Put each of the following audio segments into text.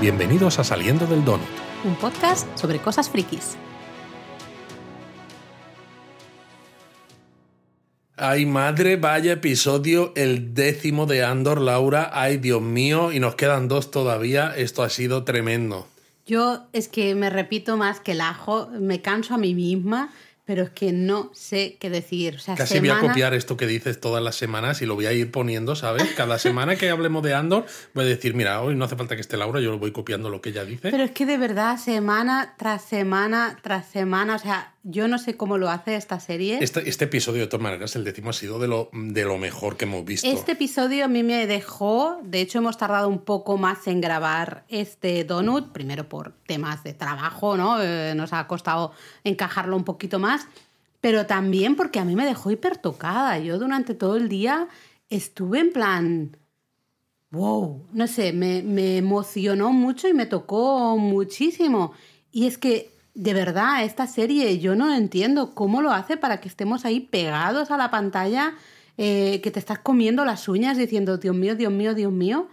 Bienvenidos a Saliendo del Donut. Un podcast sobre cosas frikis. Ay, madre, vaya episodio, el décimo de Andor, Laura. Ay, Dios mío, y nos quedan dos todavía. Esto ha sido tremendo. Yo es que me repito más que el ajo, me canso a mí misma pero es que no sé qué decir. Casi voy a copiar esto que dices todas las semanas y lo voy a ir poniendo, ¿sabes? Cada semana que hablemos de Andor voy a decir, mira, hoy no hace falta que esté Laura, yo lo voy copiando lo que ella dice. Pero es que de verdad, semana tras semana tras semana, o sea, yo no sé cómo lo hace esta serie. Este, este, episodio, de todas maneras, el décimo ha sido de lo, de lo mejor que hemos visto. Este episodio a mí me dejó, de hecho hemos tardado un poco más en grabar este donut, primero por temas de trabajo, ¿no? Eh, nos ha costado encajarlo un poquito más, pero también porque a mí me dejó hiper tocada. Yo durante todo el día estuve en plan... Wow, no sé, me, me emocionó mucho y me tocó muchísimo. Y es que de verdad, esta serie yo no entiendo cómo lo hace para que estemos ahí pegados a la pantalla, eh, que te estás comiendo las uñas diciendo, Dios mío, Dios mío, Dios mío.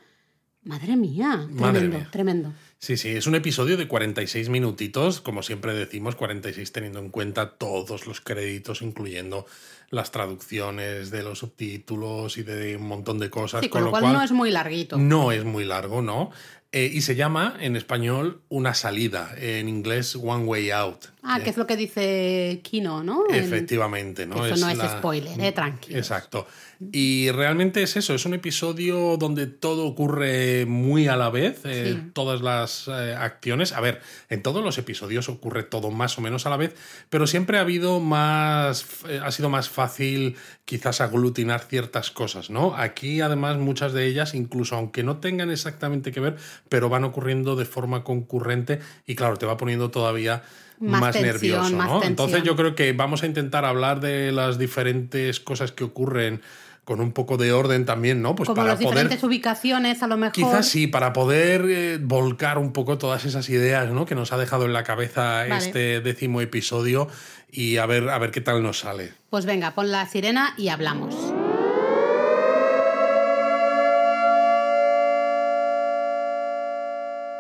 Madre mía, tremendo, tremendo. Sí, sí, es un episodio de 46 minutitos, como siempre decimos, 46 teniendo en cuenta todos los créditos, incluyendo las traducciones de los subtítulos y de un montón de cosas. con, lo, cual, no es muy larguito. No es muy largo, ¿no? Eh, y se llama en español Una salida, en inglés One Way Out. Ah, que es lo que dice Kino, ¿no? Efectivamente, ¿no? Eso no es spoiler, eh, tranquilo. Exacto. Y realmente es eso, es un episodio donde todo ocurre muy a la vez, eh, todas las eh, acciones. A ver, en todos los episodios ocurre todo más o menos a la vez, pero siempre ha habido más, ha sido más fácil quizás aglutinar ciertas cosas, ¿no? Aquí además muchas de ellas, incluso aunque no tengan exactamente que ver, pero van ocurriendo de forma concurrente y claro, te va poniendo todavía más, nervioso, ¿no? Entonces yo creo que vamos a intentar hablar de las diferentes cosas que ocurren con un poco de orden también, ¿no? Pues Como para las diferentes ubicaciones, a lo mejor. Quizás sí, para poder eh, volcar un poco todas esas ideas, ¿no? Que nos ha dejado en la cabeza este décimo episodio y a ver, a ver qué tal nos sale. Pues venga, pon la sirena y hablamos.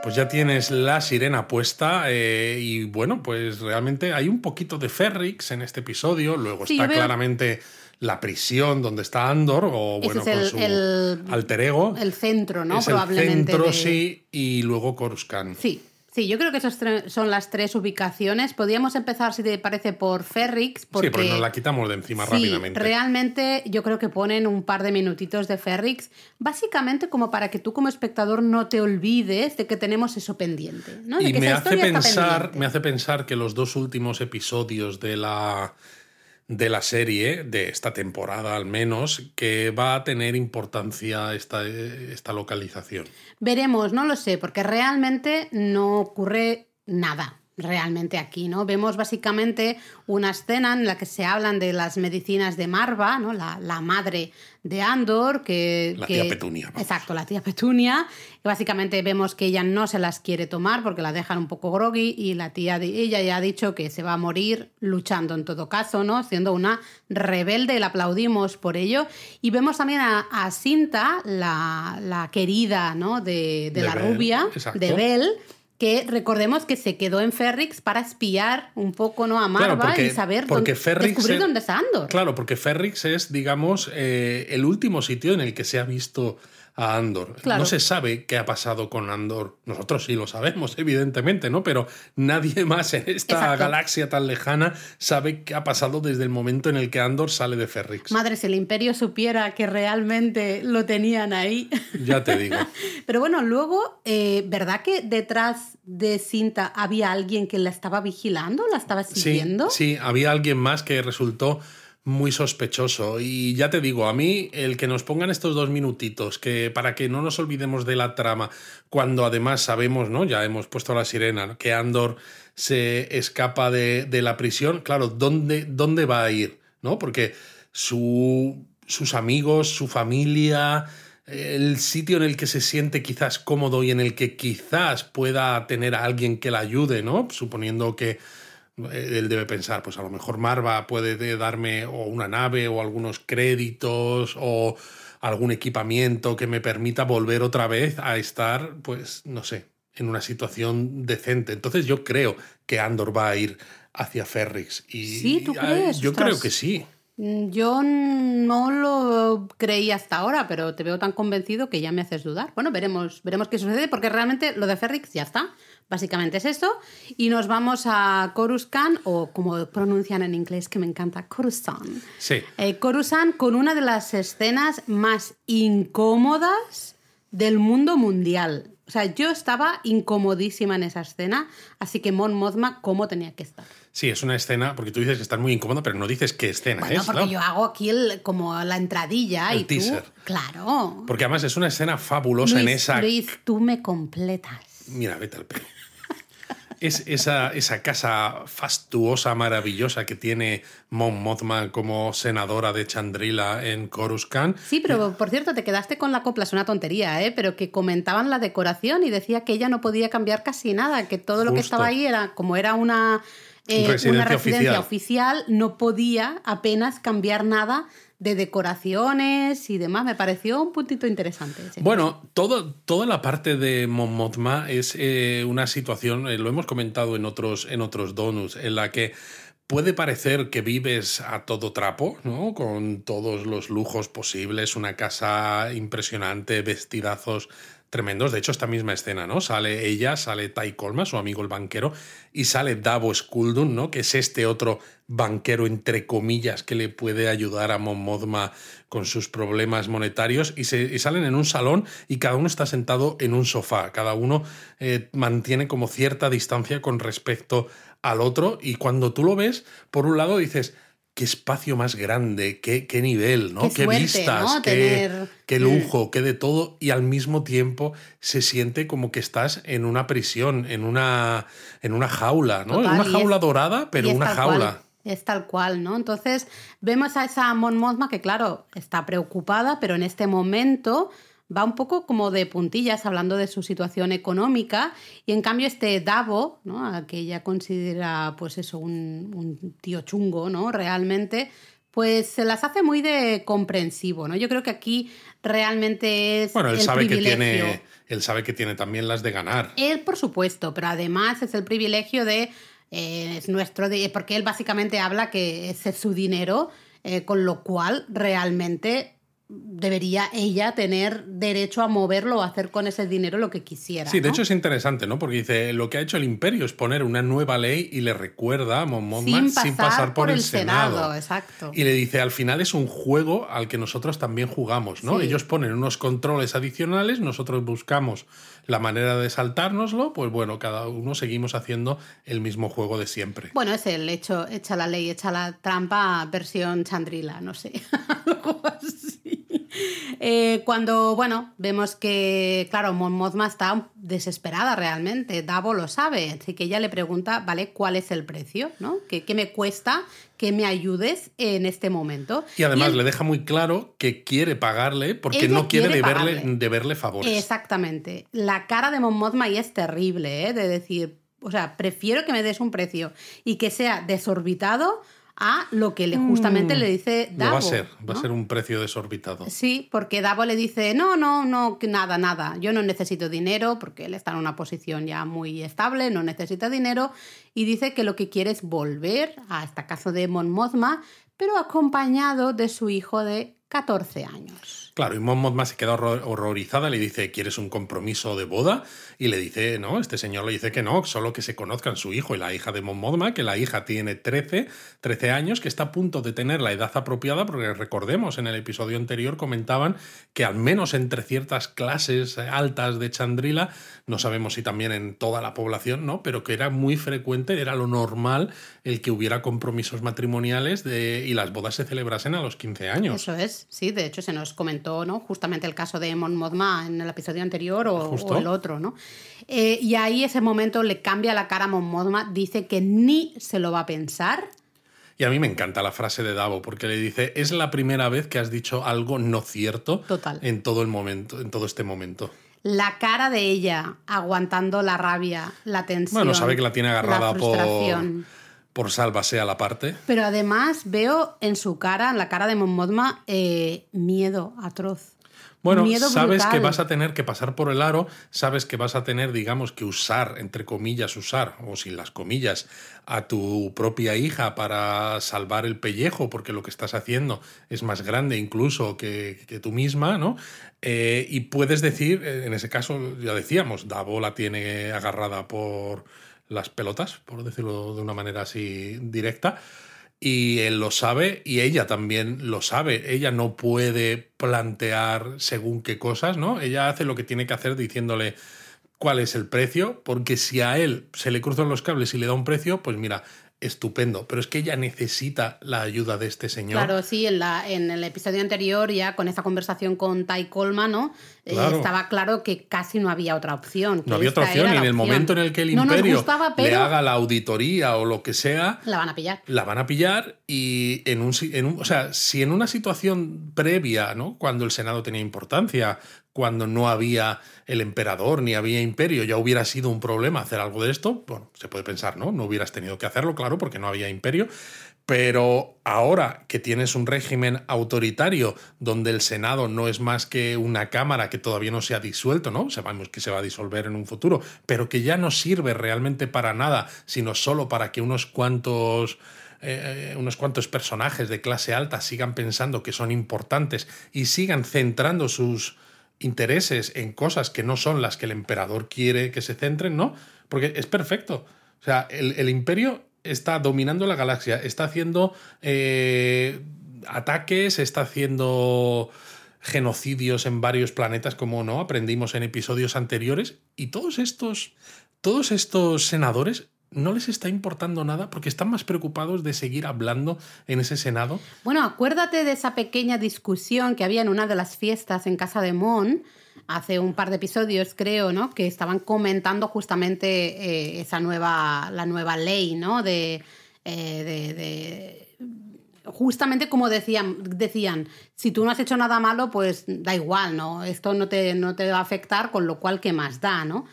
Pues ya tienes la sirena puesta eh, y bueno, pues realmente hay un poquito de Ferrix en este episodio, luego está claramente la prisión donde está Andor, o bueno, con su alter ego. El centro, ¿no? Probablemente. El centro, sí, y luego Coruscant. Sí. Sí, yo creo que esas son las tres ubicaciones. Podríamos empezar, si te parece, por Ferrix. Porque, sí, pero nos la quitamos de encima rápidamente. Realmente yo creo que ponen un par de minutitos de Ferrix, básicamente como para que tú como espectador no te olvides de que tenemos eso pendiente. y me hace, pensar, me hace pensar que los dos últimos episodios de la de la serie, de esta temporada al menos, que va a tener importancia esta, esta localización. Veremos, no lo sé, porque realmente no ocurre nada realmente aquí, ¿no? Vemos básicamente una escena en la que se hablan de las medicinas de Marva, ¿no? La, madre de Andor, que... La tía Petunia. Exacto, la tía Petunia. Y básicamente vemos que ella no se las quiere tomar porque la dejan un poco groggy y la tía de ella ya ha dicho que se va a morir luchando en todo caso, ¿no? Siendo una rebelde, la aplaudimos por ello. Y vemos también a, a Cinta, la, querida, ¿no? De, la rubia, de Belle que recordemos que se quedó en Ferrix para espiar un poco ¿no? a Marva y saber porque dónde, descubrir dónde está Andor. Claro, porque Ferrix es, digamos, eh, el último sitio en el que se ha visto a Andor. No se sabe qué ha pasado con Andor. Nosotros sí lo sabemos, evidentemente, ¿no? Pero nadie más en esta galaxia tan lejana sabe qué ha pasado desde el momento en el que Andor sale de Ferrix. Madre, si el Imperio supiera que realmente lo tenían ahí. Ya te digo. Pero bueno, luego, eh, ¿verdad que detrás de Cinta había alguien que la estaba vigilando, la estaba siguiendo? Sí, sí, había alguien más que resultó muy sospechoso. Y ya te digo, a mí el que nos pongan estos dos minutitos, que para que no nos olvidemos de la trama, cuando además sabemos, ¿no? Ya hemos puesto la sirena, que Andor se escapa de, la prisión, claro, ¿dónde, ¿dónde va a ir? ¿No? Porque su, sus amigos, su familia, el sitio en el que se siente quizás cómodo y en el que quizás pueda tener a alguien que la ayude, ¿no? Suponiendo que él debe pensar, pues a lo mejor Marva puede darme o una nave o algunos créditos o algún equipamiento que me permita volver otra vez a estar, pues no sé, en una situación decente. Entonces yo creo que Andor va a ir hacia Ferrix. Y, Sí, ¿tú crees? Yo creo que sí. Mm, Yo no lo creí hasta ahora, pero te veo tan convencido que ya me haces dudar. Bueno, veremos, veremos qué sucede, porque realmente lo de Ferrix ya está. Básicamente es esto. Y nos vamos a Coruscant, o como pronuncian en inglés, que me encanta, Coruscant. Sí. Eh, Coruscant con una de las escenas más incómodas del mundo mundial. O sea, yo estaba incomodísima en esa escena, así que Mon Mothma, ¿cómo tenía que estar? Sí, es una escena, porque tú dices que estás muy incómodo, pero no dices qué escena Bueno, es. porque yo hago aquí el- como la entradilla El y tú... teaser. Claro. Porque además es una escena fabulosa en esa. Luis, tú me completas. Mira, vete al pelo. Es esa, esa casa fastuosa, maravillosa que tiene Mon Mothma como senadora de Chandrila en Coruscant. Sí, pero por cierto, te quedaste con la copla, es una tontería, ¿eh? Pero que comentaban la decoración y decía que ella no podía cambiar casi nada, que todo lo que estaba ahí era, como era una, eh, Residencia una residencia oficial. oficial, no podía apenas cambiar nada de decoraciones y demás. Me pareció un puntito interesante. Bueno, todo, toda la parte de Mon Mothma es eh, una situación, eh, lo hemos comentado en otros, en otros donuts, en la que puede parecer que vives a todo trapo, ¿no? Con todos los lujos posibles, una casa impresionante, vestidazos tremendos. De hecho, esta misma escena, ¿no? Sale ella, sale Ty Colma, su amigo el banquero, y sale Davo Skuldun, ¿no? Que es este otro banquero, entre comillas, que le puede ayudar a Mon Mothma con sus problemas monetarios, y, se, salen en un salón y cada uno está sentado en un sofá. Cada uno eh, mantiene como cierta distancia con respecto al otro, y cuando tú lo ves, por un lado dices, qué espacio más grande, qué, qué nivel, ¿no? Qué suerte, vistas, ¿no? qué, Tener- qué lujo, qué de todo, y al mismo tiempo se siente como que estás en una prisión, en una, en una jaula, ¿no? Total, en una es- jaula dorada, pero una jaula. cual, es tal cual, ¿no? Entonces vemos a esa Mon Mothma que, claro, está preocupada, pero en este momento va un poco como de puntillas hablando de su situación económica y en cambio este Davo, ¿no? A que ella considera pues eso un, un tío chungo, ¿no? Realmente pues se las hace muy de comprensivo, ¿no? Yo creo que aquí realmente es Bueno, él el sabe que tiene. Él sabe que tiene también las de ganar. Él, por supuesto, pero además es el privilegio de. eh, es nuestro. de- porque él básicamente habla que ese es su dinero, eh, con lo cual realmente debería ella tener derecho a moverlo o a hacer con ese dinero lo que quisiera. Sí, de ¿no? hecho es interesante, ¿no? Porque dice, lo que ha hecho el imperio es poner una nueva ley y le recuerda a Mon Mothma sin pasar, por, el Senado. Senado. Exacto. Y le dice, al final es un juego al que nosotros también jugamos, ¿no? Sí. Ellos ponen unos controles adicionales, nosotros buscamos la manera de saltárnoslo, pues bueno, cada uno seguimos haciendo el mismo juego de siempre. Bueno, es el hecho, echa la ley, echa la trampa, versión Chandrila, no sé. Algo así. Eh, cuando, bueno, vemos que, claro, Mon Mothma está desesperada realmente, Davo lo sabe, así que ella le pregunta, ¿vale? ¿Cuál es el precio? ¿No? ¿Qué, qué me cuesta que me ayudes en este momento? Y además le deja muy claro que quiere pagarle porque no quiere, quiere deberle, deberle favores. Exactamente. La cara de Mon Mothma ahí es terrible, ¿eh? De decir, o sea, prefiero que me des un precio y que sea desorbitado a lo que le, justamente le dice Lo Davo. va a ser, va a ser un precio desorbitado. Sí, porque Davo le dice, no, no, no, nada, nada, yo no necesito dinero, porque él está en una posición ya muy estable, no necesita dinero, y dice que lo que quiere es volver a esta casa de Mon Mothma, pero acompañado de su hijo de 14 años. Claro, y Mon Mothma se queda horror- horrorizada, le dice, ¿quieres un compromiso de boda? Y le dice, no, este señor le dice que no, solo que se conozcan su hijo y la hija de Mon Mothma, que la hija tiene 13, 13 años, que está a punto de tener la edad apropiada, porque recordemos, en el episodio anterior comentaban que al menos entre ciertas clases altas de Chandrila, no sabemos si también en toda la población, ¿no? Pero que era muy frecuente, era lo normal el que hubiera compromisos matrimoniales de, y las bodas se celebrasen a los 15 años. Eso es, sí, de hecho se nos comentó, ¿no? Justamente el caso de Mon Mothma en el episodio anterior o, el otro, ¿no? Eh, y ahí ese momento le cambia la cara a Mon Mothma, dice que ni se lo va a pensar. Y a mí me encanta la frase de Davo, porque le dice, es la primera vez que has dicho algo no cierto Total. en todo el momento, en todo este momento. La cara de ella aguantando la rabia, la tensión. Bueno, sabe que la tiene agarrada la por. Por sálvase a la parte. Pero además veo en su cara, en la cara de Mon Mothma, eh, miedo atroz. Bueno, Miedo sabes que vas a tener que pasar por el aro, sabes que vas a tener, digamos, que usar, entre comillas, usar, o sin las comillas, a tu propia hija para salvar el pellejo, porque lo que estás haciendo es más grande incluso que, que tú misma, ¿no? Eh, y puedes decir, eh, en ese caso, ya decíamos, Davo la tiene agarrada por las pelotas, por decirlo de una manera así directa. Y él lo sabe y ella también lo sabe. Ella no puede plantear según qué cosas, ¿no? Ella hace lo que tiene que hacer diciéndole cuál es el precio, porque si a él se le cruzan los cables y le da un precio, pues mira, estupendo. Pero es que ella necesita la ayuda de este señor. Claro, sí, en, la, en el episodio anterior, ya con esta conversación con Ty Coleman, ¿no? Eh, estaba claro que casi no había otra opción. No había otra opción y en el opción. momento en el que el No imperio gustaba, le haga la auditoría o lo que sea, la van a pillar. la van a pillar y en un, en un- o sea, si en una situación previa, ¿no? Cuando el Senado tenía importancia, cuando no había el emperador ni había imperio, ya hubiera sido un problema hacer algo de esto, bueno, se puede pensar, ¿no? No hubieras tenido que hacerlo, claro, porque no había imperio, pero ahora que tienes un régimen autoritario donde el Senado no es más que una cámara que todavía no se ha disuelto, ¿no? Sabemos que se va a disolver en un futuro, pero que ya no sirve realmente para nada, sino solo para que unos cuantos eh, unos cuantos personajes de clase alta sigan pensando que son importantes y sigan centrando sus intereses en cosas que no son las que el emperador quiere que se centren, ¿no? Porque es perfecto. O sea, el, el imperio está dominando la galaxia, está haciendo eh, ataques, está haciendo genocidios en varios planetas, como no aprendimos en episodios anteriores, y todos estos, todos estos senadores no les está importando nada porque están más preocupados de seguir hablando en ese senado. Bueno, acuérdate de esa pequeña discusión que había en una de las fiestas en casa de Mon hace un par de episodios, creo, ¿no? Que estaban comentando justamente eh, esa nueva, la nueva ley, ¿no? De, eh, de- justamente como decían, decían, si tú no has hecho nada malo, pues da igual, ¿no? Esto no te, no te va a afectar, con lo cual, ¿qué más da, ¿no?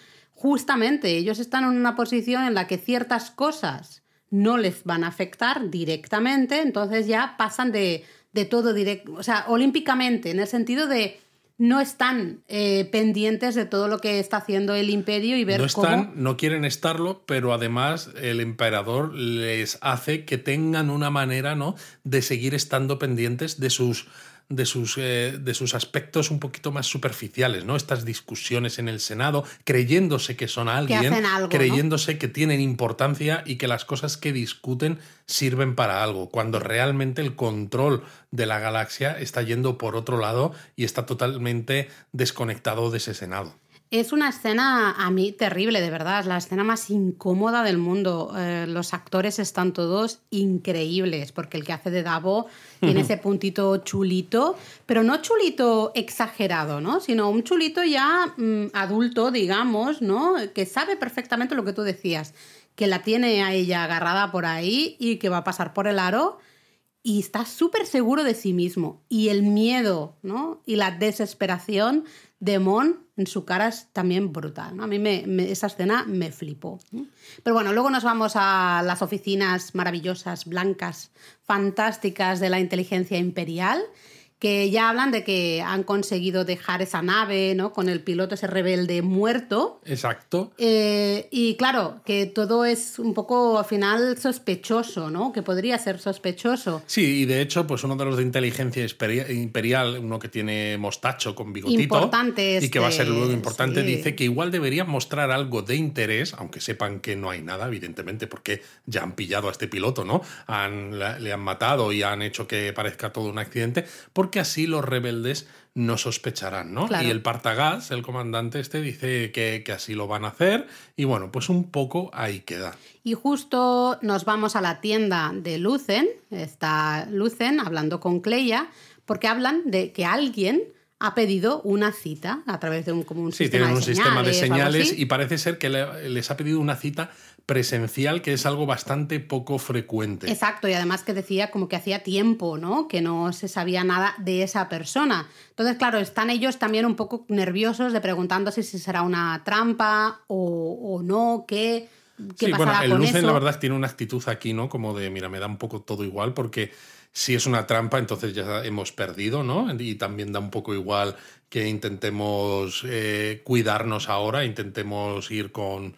Justamente ellos están en una posición en la que ciertas cosas no les van a afectar directamente, entonces ya pasan de, de todo directo, o sea, olímpicamente, en el sentido de no están eh, pendientes de todo lo que está haciendo el imperio y ver No están, cómo... no quieren estarlo, pero además el emperador les hace que tengan una manera, ¿no? De seguir estando pendientes de sus de sus, eh, de sus aspectos un poquito más superficiales, ¿no? Estas discusiones en el Senado, creyéndose que son alguien, hacen algo, ¿no? creyéndose que tienen importancia y que las cosas que discuten sirven para algo, cuando realmente el control de la galaxia está yendo por otro lado y está totalmente desconectado de ese Senado. Es una escena a mí terrible, de verdad, es la escena más incómoda del mundo. Eh, los actores están todos increíbles, porque el que hace de Davo tiene ese puntito chulito, pero no chulito exagerado, ¿no? Sino un chulito ya mm, adulto, digamos, ¿no? Que sabe perfectamente lo que tú decías, que la tiene a ella agarrada por ahí y que va a pasar por el aro y está súper seguro de sí mismo. Y el miedo, ¿no? Y la desesperación de Mon en su cara es también brutal. A mí me, esa escena me flipó. Pero bueno, luego nos vamos a las oficinas maravillosas, blancas, fantásticas de la inteligencia imperial, que ya hablan de que han conseguido dejar esa nave, ¿no? Con el piloto ese rebelde muerto. Exacto. Eh, y claro, que todo es un poco al final sospechoso, ¿no? Que podría ser sospechoso. Sí, y de hecho, pues uno de los de inteligencia imperi- imperial, uno que tiene mostacho con bigotito Importante y que va a ser este, luego importante, sí. dice que igual deberían mostrar algo de interés, aunque sepan que no hay nada, evidentemente, porque ya han pillado a este piloto, ¿no? Han, le han matado y han hecho que parezca todo un accidente, porque así los rebeldes no sospecharán, ¿no? Claro. Y el Partagas, el comandante este, dice que, que así lo van a hacer, y bueno, pues un poco ahí queda. Y justo nos vamos a la tienda de Lucen, está Lucen hablando con Cleia, porque hablan de que alguien ha pedido una cita a través de un, como un Sí, sistema tienen de un sistema de señales y parece ser que le- les ha pedido una cita presencial, que es algo bastante poco frecuente. Exacto, y además que decía como que hacía tiempo, ¿no? Que no se sabía nada de esa persona. Entonces, claro, están ellos también un poco nerviosos de preguntándose si será una trampa o, o no, qué. qué Sí, bueno, el Lucen eso. la verdad tiene una actitud aquí, ¿no? Como de, mira, me da un poco todo igual porque si es una trampa, entonces ya hemos perdido, ¿no? Y también da un poco igual que intentemos eh, cuidarnos ahora, intentemos ir con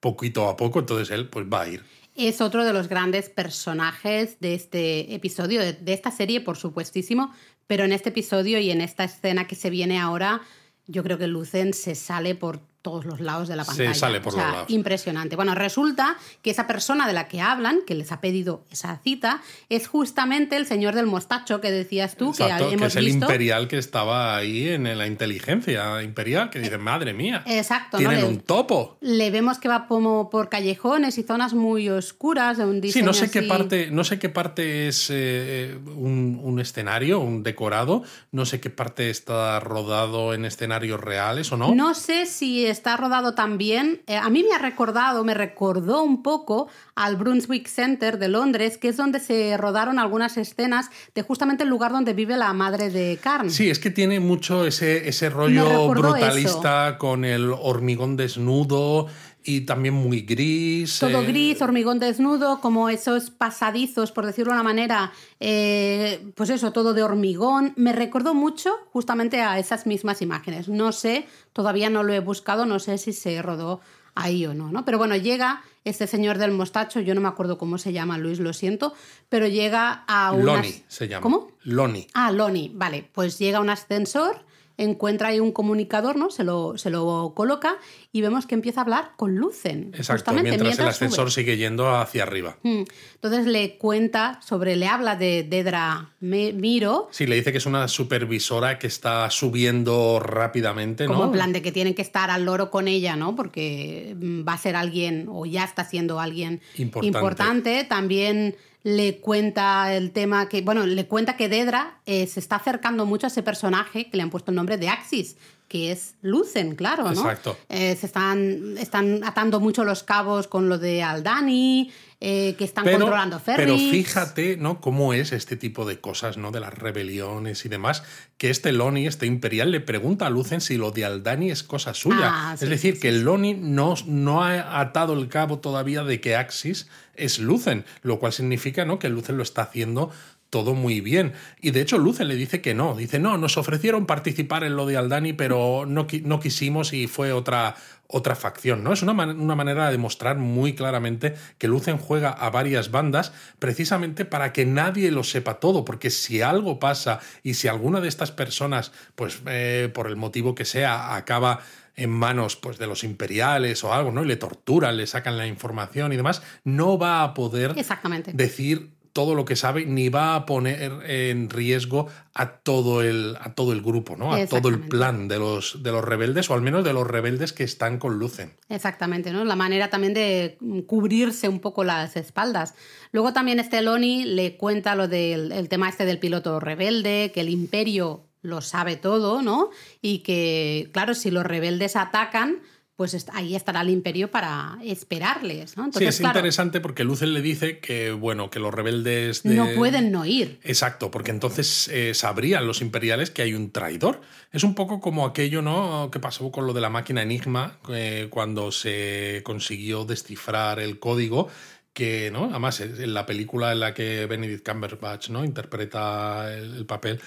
poquito a poco, entonces él pues va a ir. Es otro de los grandes personajes de este episodio, de, esta serie, por supuestísimo, pero en este episodio y en esta escena que se viene ahora, yo creo que Lucen se sale por todos los lados de la Se pantalla. sale por O sea, los lados. Impresionante. Bueno, resulta que esa persona de la que hablan, que les ha pedido esa cita, es justamente el señor del mostacho que decías tú, Exacto, que que, hemos es el visto. imperial que estaba ahí en la inteligencia imperial, que dice, madre mía, Exacto, ¿no? tienen Le- un topo. Le vemos que va como por callejones y zonas muy oscuras de un Sí, diseño no sé qué parte, no sé qué parte es eh, un, un escenario, un decorado, no sé qué parte está rodado en escenarios reales o no. No sé si está rodado también. eh, a mí me ha recordado, me recordó un poco al Brunswick Center de Londres, que es donde se rodaron algunas escenas de justamente el lugar donde vive la madre de Carn. Sí, es que tiene mucho ese, ese rollo brutalista con el hormigón desnudo y también muy gris. Todo eh, gris, hormigón desnudo, como esos pasadizos, por decirlo de una manera, eh, pues eso, todo de hormigón. Me recordó mucho justamente a esas mismas imágenes. No sé, todavía no lo he buscado, no sé si se rodó ahí o no, ¿no? Pero bueno, llega este señor del mostacho, yo no me acuerdo cómo se llama, Luis, lo siento, pero llega a un... Lonnie se llama. ¿Cómo? Lonnie. Ah, Loni, vale, pues llega un ascensor, encuentra ahí un comunicador, ¿no? Se lo, se lo coloca y vemos que empieza a hablar con Lucen. Exacto, mientras, el sube. ascensor sigue yendo hacia arriba. Mm. Entonces le cuenta sobre, le habla de Dedra Me- Miro, Sí, le dice que es una supervisora que está subiendo rápidamente, como ¿no? en plan de que tienen que estar al loro con ella, ¿no? Porque mm, va a ser alguien, o ya está siendo alguien Importante. importante. También le cuenta el tema que, bueno, le cuenta que Dedra eh, se está acercando mucho a ese personaje que le han puesto el nombre de Axis, que es Lucen, claro, ¿no? Exacto. Eh, se están, están atando mucho los cabos con lo de Aldani, eh, que están controlando ferries. pero fíjate, ¿no? Cómo es este tipo de cosas, ¿no? De las rebeliones y demás, que este Loni, este imperial, le pregunta a Lucen si lo de Aldani es cosa suya. Ah, sí, es decir, sí, que el Loni no, no ha atado el cabo todavía de que Axis es Lucen, lo cual significa, ¿no? Que Lucen lo está haciendo todo muy bien. Y de hecho Lucen le dice que no. Dice, no, nos ofrecieron participar en lo de Aldani, pero no, no quisimos y fue otra, otra facción. ¿no? Es una, man- una manera de demostrar muy claramente que Lucen juega a varias bandas precisamente para que nadie lo sepa todo, porque si algo pasa y si alguna de estas personas, pues eh, por el motivo que sea, acaba en manos pues, de los imperiales o algo, ¿no? Y le torturan, le sacan la información y demás, no va a poder Exactamente. decir todo lo que sabe ni va a poner en riesgo a todo el, a todo el grupo, ¿no? A todo el plan de los, de los rebeldes, o al menos de los rebeldes que están con Lucen. Exactamente, ¿no? La manera también de cubrirse un poco las espaldas. Luego también este Loni le cuenta lo del el tema este del piloto rebelde, que el imperio lo sabe todo, ¿no? Y que, claro, si los rebeldes atacan, pues ahí estará el imperio para esperarles, ¿no? sí, es claro, interesante porque Lucen le dice que, bueno, que los rebeldes... de- no pueden no ir. Exacto, porque entonces eh, sabrían los imperiales que hay un traidor. Es un poco como aquello, ¿no? Que pasó con lo de la máquina Enigma, eh, cuando se consiguió descifrar el código. Que, ¿no? Además, en la película en la que Benedict Cumberbatch ¿no? interpreta el, el papel,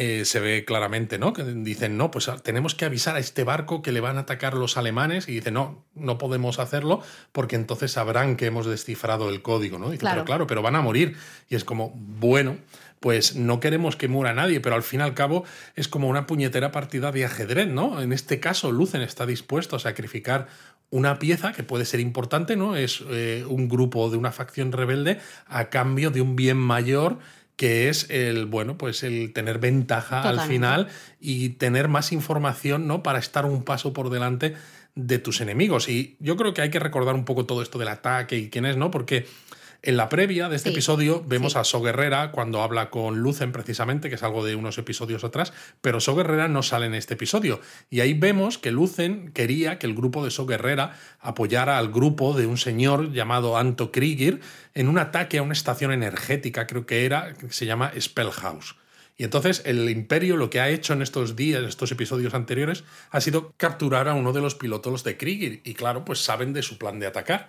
eh, se ve claramente, ¿no? Que dicen, no, pues tenemos que avisar a este barco que le van a atacar los alemanes. Y dice, no, no podemos hacerlo porque entonces sabrán que hemos descifrado el código, ¿no? Dice, Claro. pero claro, pero van a morir. Y es como, bueno, pues no queremos que muera nadie, pero al fin y al cabo es como una puñetera partida de ajedrez, ¿no? En este caso, Lucen está dispuesto a sacrificar una pieza que puede ser importante, ¿no? Es eh, un grupo de una facción rebelde a cambio de un bien mayor que es el, bueno, pues el tener ventaja al final y tener más información, ¿no? Para estar un paso por delante de tus enemigos. Y yo creo que hay que recordar un poco todo esto del ataque y quién es, ¿no? Porque en la previa de este Sí, episodio vemos sí. a So Guerrera cuando habla con Lucen precisamente, que es algo de unos episodios atrás, pero So Guerrera no sale en este episodio. Y ahí vemos que Lucen quería que el grupo de So Guerrera apoyara al grupo de un señor llamado Anto Krieger en un ataque a una estación energética, creo que era, que se llama Spellhouse. Y entonces el imperio lo que ha hecho en estos días, en estos episodios anteriores, ha sido capturar a uno de los pilotos de Krieger. Y claro, pues saben de su plan de atacar.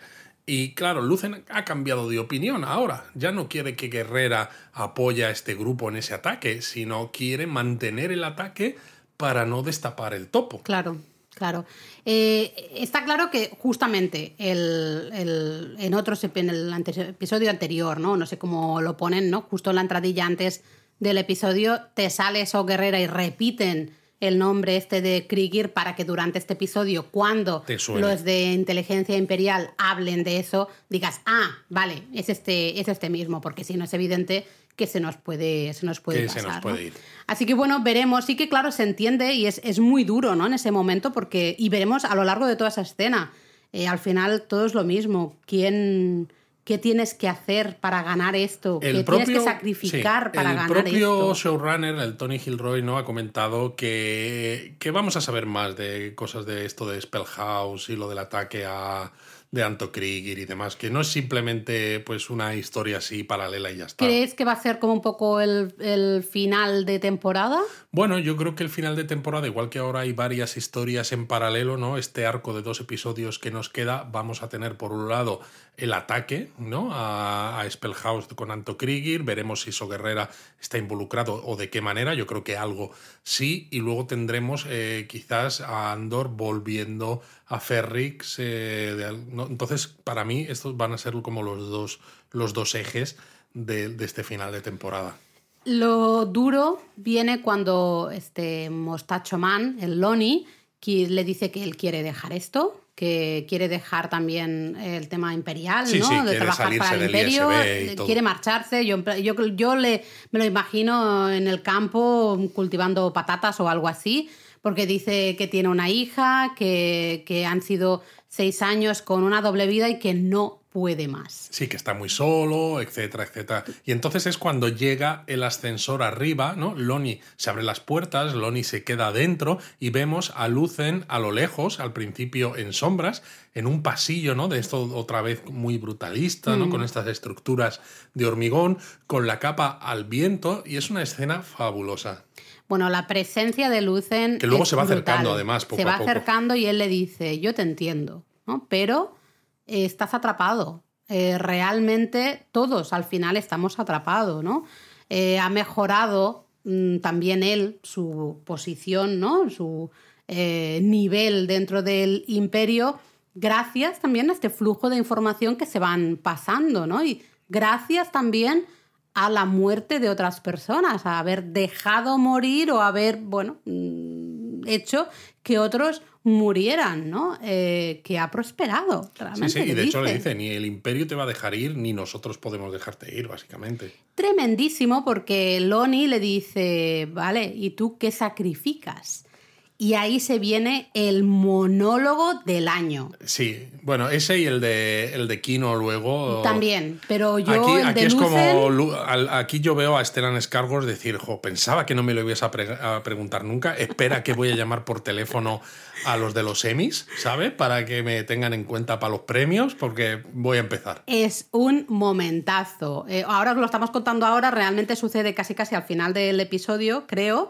Y claro, Lucen ha cambiado de opinión ahora. Ya no quiere que Guerrera apoye a este grupo en ese ataque, sino quiere mantener el ataque para no destapar el topo. Claro, claro. Eh, está claro que justamente el, en otros en el episodio anterior, ¿no? No sé cómo lo ponen, ¿no? Justo en la entradilla antes del episodio te sale eso Guerrera y repiten el nombre este de Krieger para que durante este episodio, cuando los de inteligencia imperial hablen de eso, digas, ah, vale, es este, es este mismo, porque si no es evidente que se nos puede, se nos puede, pasar, Así que bueno, veremos. Sí que claro, se entiende y es, es, muy duro, ¿no? En ese momento, porque. Y veremos a lo largo de toda esa escena. Eh, al final todo es lo mismo. ¿Quién qué tienes que hacer para ganar esto, qué tienes que sacrificar para ganar esto. El propio showrunner, el Tony Gilroy, ¿no? ha comentado que, que vamos a saber más de cosas de esto de Spellhouse y lo del ataque a de Anto Krieger y demás, que no es simplemente pues una historia así paralela y ya está. ¿Crees que va a ser como un poco el, el, final de temporada? Bueno, yo creo que el final de temporada, igual que ahora hay varias historias en paralelo, ¿no? Este arco de dos episodios que nos queda, vamos a tener por un lado el ataque ¿no? a, a Spellhouse con Anto Krieger, veremos si Guerrera está involucrado o de qué manera, yo creo que algo sí, y luego tendremos eh, quizás a Andor volviendo a Ferrix. Eh, entonces, para mí, estos van a ser como los dos, los dos ejes de, este final de temporada. Lo duro viene cuando este Mostacho Man, el Loni, le dice que él quiere dejar esto, que quiere dejar también el tema imperial, ¿no? de trabajar para el imperio, quiere marcharse. Yo, yo, yo le, me lo imagino en el campo cultivando patatas o algo así, porque dice que tiene una hija, que, que han sido seis años con una doble vida y que no puede más. Sí, que está muy solo, etcétera, etcétera. Y entonces es cuando llega el ascensor arriba, ¿no? Loni se abre las puertas, Loni se queda adentro y vemos a Lucen a lo lejos, al principio en sombras, en un pasillo, ¿no? De esto otra vez muy brutalista, ¿no? Mm. Con estas estructuras de hormigón, con la capa al viento y es una escena fabulosa. Bueno, la presencia de Lucen. Que luego se va acercando, además, poco Se va acercando y él le dice: Yo te entiendo, ¿no? Pero estás atrapado. Eh, realmente todos al final estamos atrapados, ¿no? Eh, ha mejorado mm, también él su posición, ¿no? Su eh, nivel dentro del imperio, gracias también a este flujo de información que se van pasando, ¿no? Y gracias también a la muerte de otras personas, a haber dejado morir o haber, bueno, mm, hecho que otros murieran, ¿no? Eh, que ha prosperado. sí, sí, y de hecho le dice, ni el imperio te va a dejar ir, ni nosotros podemos dejarte ir, básicamente. Tremendísimo porque Loni le dice, vale, ¿y tú qué sacrificas? Y ahí se viene el monólogo del año. Sí, bueno, ese y el de, el de Kino luego. También, pero yo. Aquí, aquí es como. Aquí yo veo a Stellan Scargos decir, jo, pensaba que no me lo ibas a, preguntar nunca. Espera que voy a llamar por teléfono a los de los Emmys, ¿sabe? Para que me tengan en cuenta para los premios, porque voy a empezar. Es un momentazo. Eh, ahora lo estamos contando ahora, realmente sucede casi casi al final del episodio, creo.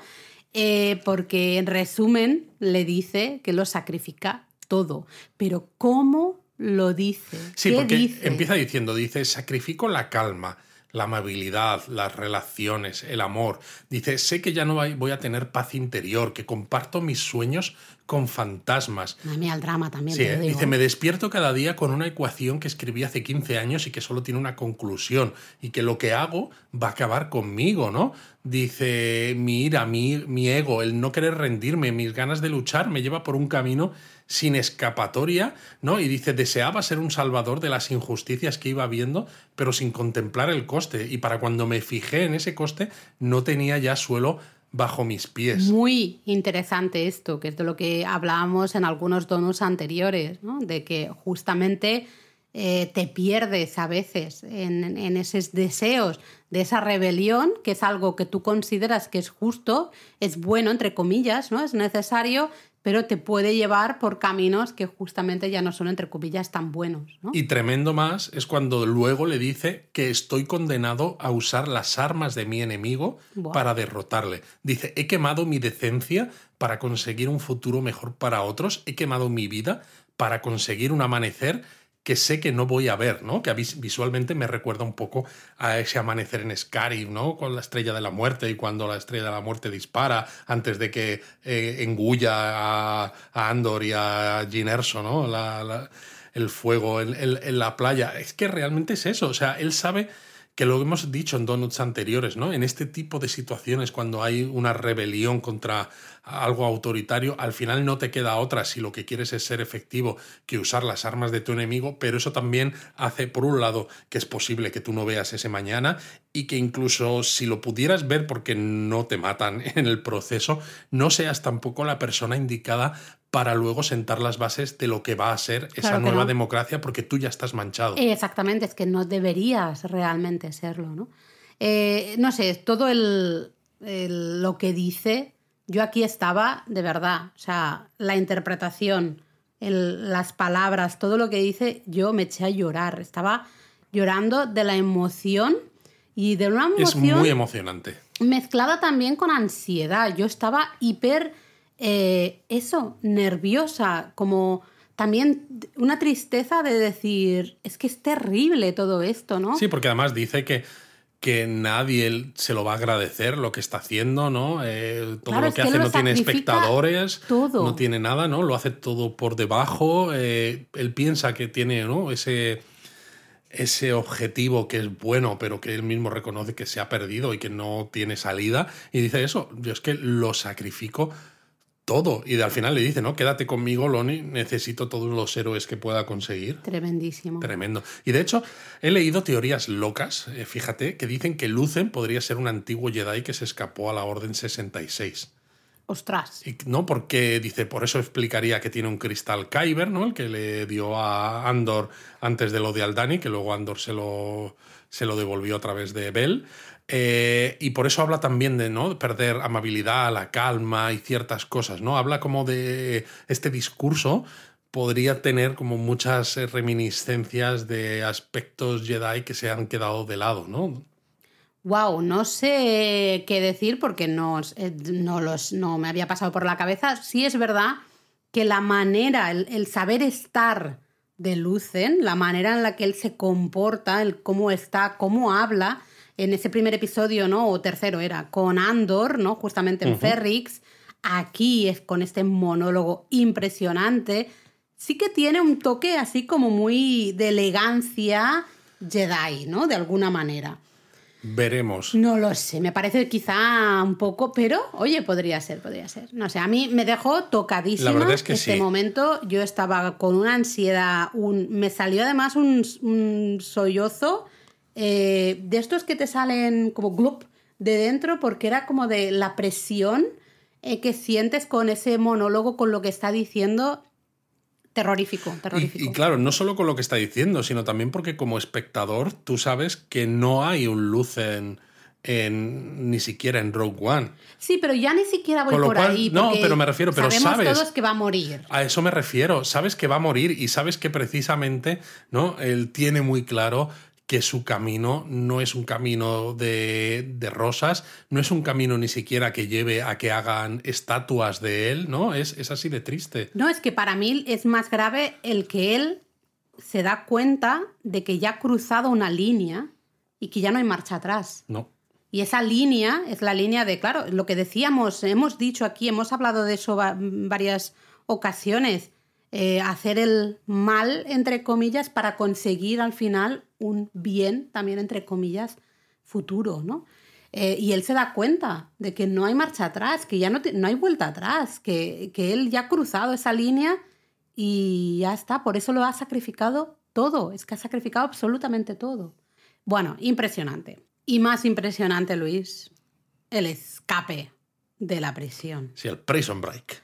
Eh, porque en resumen le dice que lo sacrifica todo. Pero ¿cómo lo dice? Sí, porque empieza diciendo, dice, sacrifico la calma, la amabilidad, las relaciones, el amor. Dice, sé que ya no voy a tener paz interior, que comparto mis sueños con fantasmas. Dame al drama también. Sí, ¿eh? dice, me despierto cada día con una ecuación que escribí hace 15 años y que solo tiene una conclusión y que lo que hago va a acabar conmigo, ¿no? Dice, mi ira, mi, mi ego, el no querer rendirme, mis ganas de luchar me lleva por un camino sin escapatoria, ¿no? Y dice, deseaba ser un salvador de las injusticias que iba viendo, pero sin contemplar el coste. Y para cuando me fijé en ese coste, no tenía ya suelo bajo mis pies. Muy interesante esto, que es de lo que hablábamos en algunos donos anteriores, ¿no? de que justamente eh, te pierdes a veces en, en, esos deseos de esa rebelión, que es algo que tú consideras que es justo, es bueno, entre comillas, ¿no? es necesario, pero te puede llevar por caminos que justamente ya no son, entre comillas, tan buenos. ¿no? Y tremendo más es cuando luego le dice que estoy condenado a usar las armas de mi enemigo para derrotarle. Dice, he quemado mi decencia para conseguir un futuro mejor para otros, he quemado mi vida para conseguir un amanecer que sé que no voy a ver, ¿no? Que vis- visualmente me recuerda un poco a ese amanecer en Scarif, ¿no? Con la estrella de la muerte y cuando la estrella de la muerte dispara antes de que eh, engulla a, Andor y a Jyn Erso, ¿no? La- el fuego en- en la playa. Es que realmente es eso. O sea, él sabe que lo hemos dicho en donuts anteriores, ¿no? En este tipo de situaciones, cuando hay una rebelión contra algo autoritario, al final no te queda otra si lo que quieres es ser efectivo que usar las armas de tu enemigo, pero eso también hace, por un lado, que es posible que tú no veas ese mañana y que incluso si lo pudieras ver porque no te matan en el proceso, no seas tampoco la persona indicada para luego sentar las bases de lo que va a ser esa Claro nueva no. democracia porque tú ya estás manchado. Exactamente, es que no deberías realmente serlo, ¿no? Eh, no sé, todo el, el- lo que dice, yo aquí estaba de verdad, o sea, la interpretación, el- las palabras, todo lo que dice, yo me eché a llorar, estaba llorando de la emoción y de una es emoción muy emocionante. mezclada también con ansiedad. Yo estaba hiper, eh, eso, nerviosa, como también una tristeza de decir, es que es terrible todo esto, ¿no? Sí, porque además dice que, que nadie se lo va a agradecer lo que está haciendo, ¿no? Eh, todo Claro, lo que hace no tiene espectadores, todo. no tiene nada, ¿no? Lo hace todo por debajo. eh, él piensa que tiene, ¿no? Ese, ese objetivo que es bueno, pero que él mismo reconoce que se ha perdido y que no tiene salida. Y dice eso, yo es que lo sacrifico todo. Y al final le dice, ¿no? Quédate conmigo, Loni, necesito todos los héroes que pueda conseguir. Tremendísimo. Tremendo. Y de hecho, he leído teorías locas, eh, fíjate, que dicen que Lucen podría ser un antiguo Jedi que se escapó a la Orden 66. Ostras. Y, ¿No? Porque dice, por eso explicaría que tiene un cristal Kyber, ¿no? El que le dio a Andor antes de lo de Aldani, que luego Andor se lo, se lo devolvió a través de Bell. Eh, y por eso habla también de ¿no? perder amabilidad, la calma y ciertas cosas, ¿no? Habla como de este discurso podría tener como muchas reminiscencias de aspectos Jedi que se han quedado de lado, ¿no? Wow, no sé qué decir porque no, eh, no, los, no me había pasado por la cabeza. Sí es verdad que la manera, el, el saber estar de Lucen, la manera en la que él se comporta, el cómo está, cómo habla, en ese primer episodio, ¿no? O tercero era, con Andor, ¿no? Justamente en Ferrix. Aquí es con este monólogo impresionante. Sí que tiene un toque así como muy de elegancia Jedi, ¿no? De alguna manera. Veremos. No lo sé, me parece quizá un poco, pero oye, podría ser, podría ser. No sé, a mí me dejó tocadísima La verdad es que este sí. momento. Yo estaba con una ansiedad, un, me salió además un, un sollozo eh, de estos que te salen como glup de dentro, porque era como de la presión eh, que sientes con ese monólogo, con lo que está diciendo. Terrorífico, terrorífico. y claro, no solo con lo que está diciendo, sino también porque como espectador tú sabes que no hay un Lucen en, ni siquiera en Rogue One. Sí, pero ya ni siquiera voy por cual- ahí. no, pero me refiero, pero sabemos sabes- todos que va a morir. A eso me refiero. Sabes que va a morir y sabes que precisamente ¿no? él tiene muy claro que su camino no es un camino de, de rosas, no es un camino ni siquiera que lleve a que hagan estatuas de él, ¿no? Es, es así de triste. No, es que para mí es más grave el que él se da cuenta de que ya ha cruzado una línea y que ya no hay marcha atrás. No. Y esa línea es la línea de, claro, lo que decíamos, hemos dicho aquí, hemos hablado de eso va- varias ocasiones, eh, hacer el mal, entre comillas, para conseguir al final un bien, también entre comillas, futuro, ¿no? Eh, y él se da cuenta de que no hay marcha atrás, que ya no, no hay vuelta atrás, que, que él ya ha cruzado esa línea y ya está, por eso lo ha sacrificado todo, es que ha sacrificado absolutamente todo. Bueno, impresionante. Y más impresionante, Luis, el escape de la prisión. Sí, el Prison Break.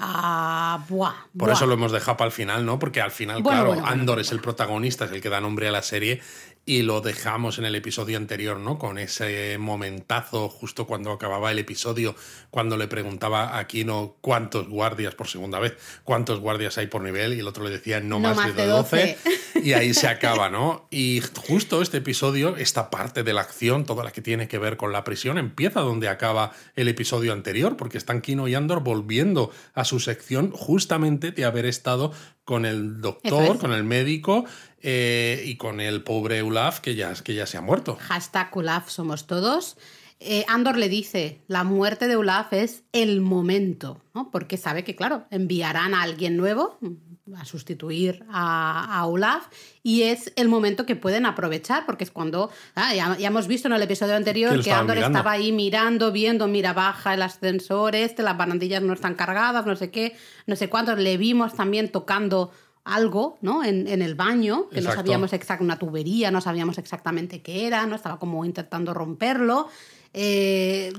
Ah, buah. Por eso lo hemos dejado para el final, ¿no? Porque al final, Bueno, claro, bueno, Andor bueno, es el protagonista, es el que da nombre a la serie. Y lo dejamos en el episodio anterior, ¿no? Con ese momentazo justo cuando acababa el episodio, cuando le preguntaba a Kino cuántos guardias por segunda vez, cuántos guardias hay por nivel y el otro le decía no, No más, más de de 12 y ahí se acaba, ¿no? Y justo este episodio, esta parte de la acción, toda la que tiene que ver con la prisión, empieza donde acaba el episodio anterior, porque están Kino y Andor volviendo a su sección justamente de haber estado con el doctor, es. con el médico eh, y con el pobre Olaf que ya, que ya se ha muerto. Hashtag Olaf somos todos. Eh, Andor le dice, la muerte de Olaf es el momento, ¿no? Porque sabe que, claro, enviarán a alguien nuevo mm, a sustituir a, a Olaf y es el momento que pueden aprovechar porque es cuando, ah, ya, ya hemos visto en el episodio anterior Que Andor mirando. estaba ahí mirando, viendo, mira, baja el ascensor este, las barandillas no están cargadas, no sé qué, no sé cuánto. Le vimos también tocando algo, ¿no? En, en el baño, que Exacto. no sabíamos exactamente, una tubería, no sabíamos exactamente qué era, ¿no? Estaba como intentando romperlo. Eh,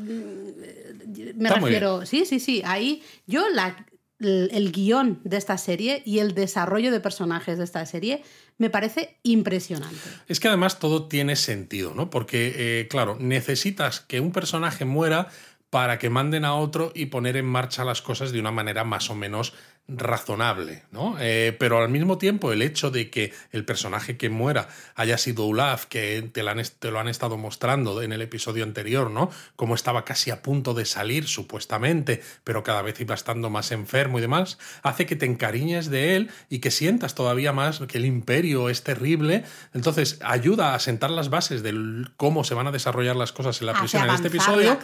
me Está refiero, sí, sí, sí, ahí yo la, el, el guion de esta serie y el desarrollo de personajes de esta serie me parece impresionante. Es que además todo tiene sentido, ¿no? Porque, eh, claro, necesitas que un personaje muera para que manden a otro y poner en marcha las cosas de una manera más o menos razonable, ¿no? Eh, pero al mismo tiempo el hecho de que el personaje que muera haya sido Olaf, que te lo, han, te lo han estado mostrando en el episodio anterior, ¿no? Como estaba casi a punto de salir, supuestamente, pero cada vez iba estando más enfermo y demás, hace que te encariñes de él y que sientas todavía más que el imperio es terrible. Entonces, ayuda a sentar las bases de cómo se van a desarrollar las cosas en la Hace prisión en este episodio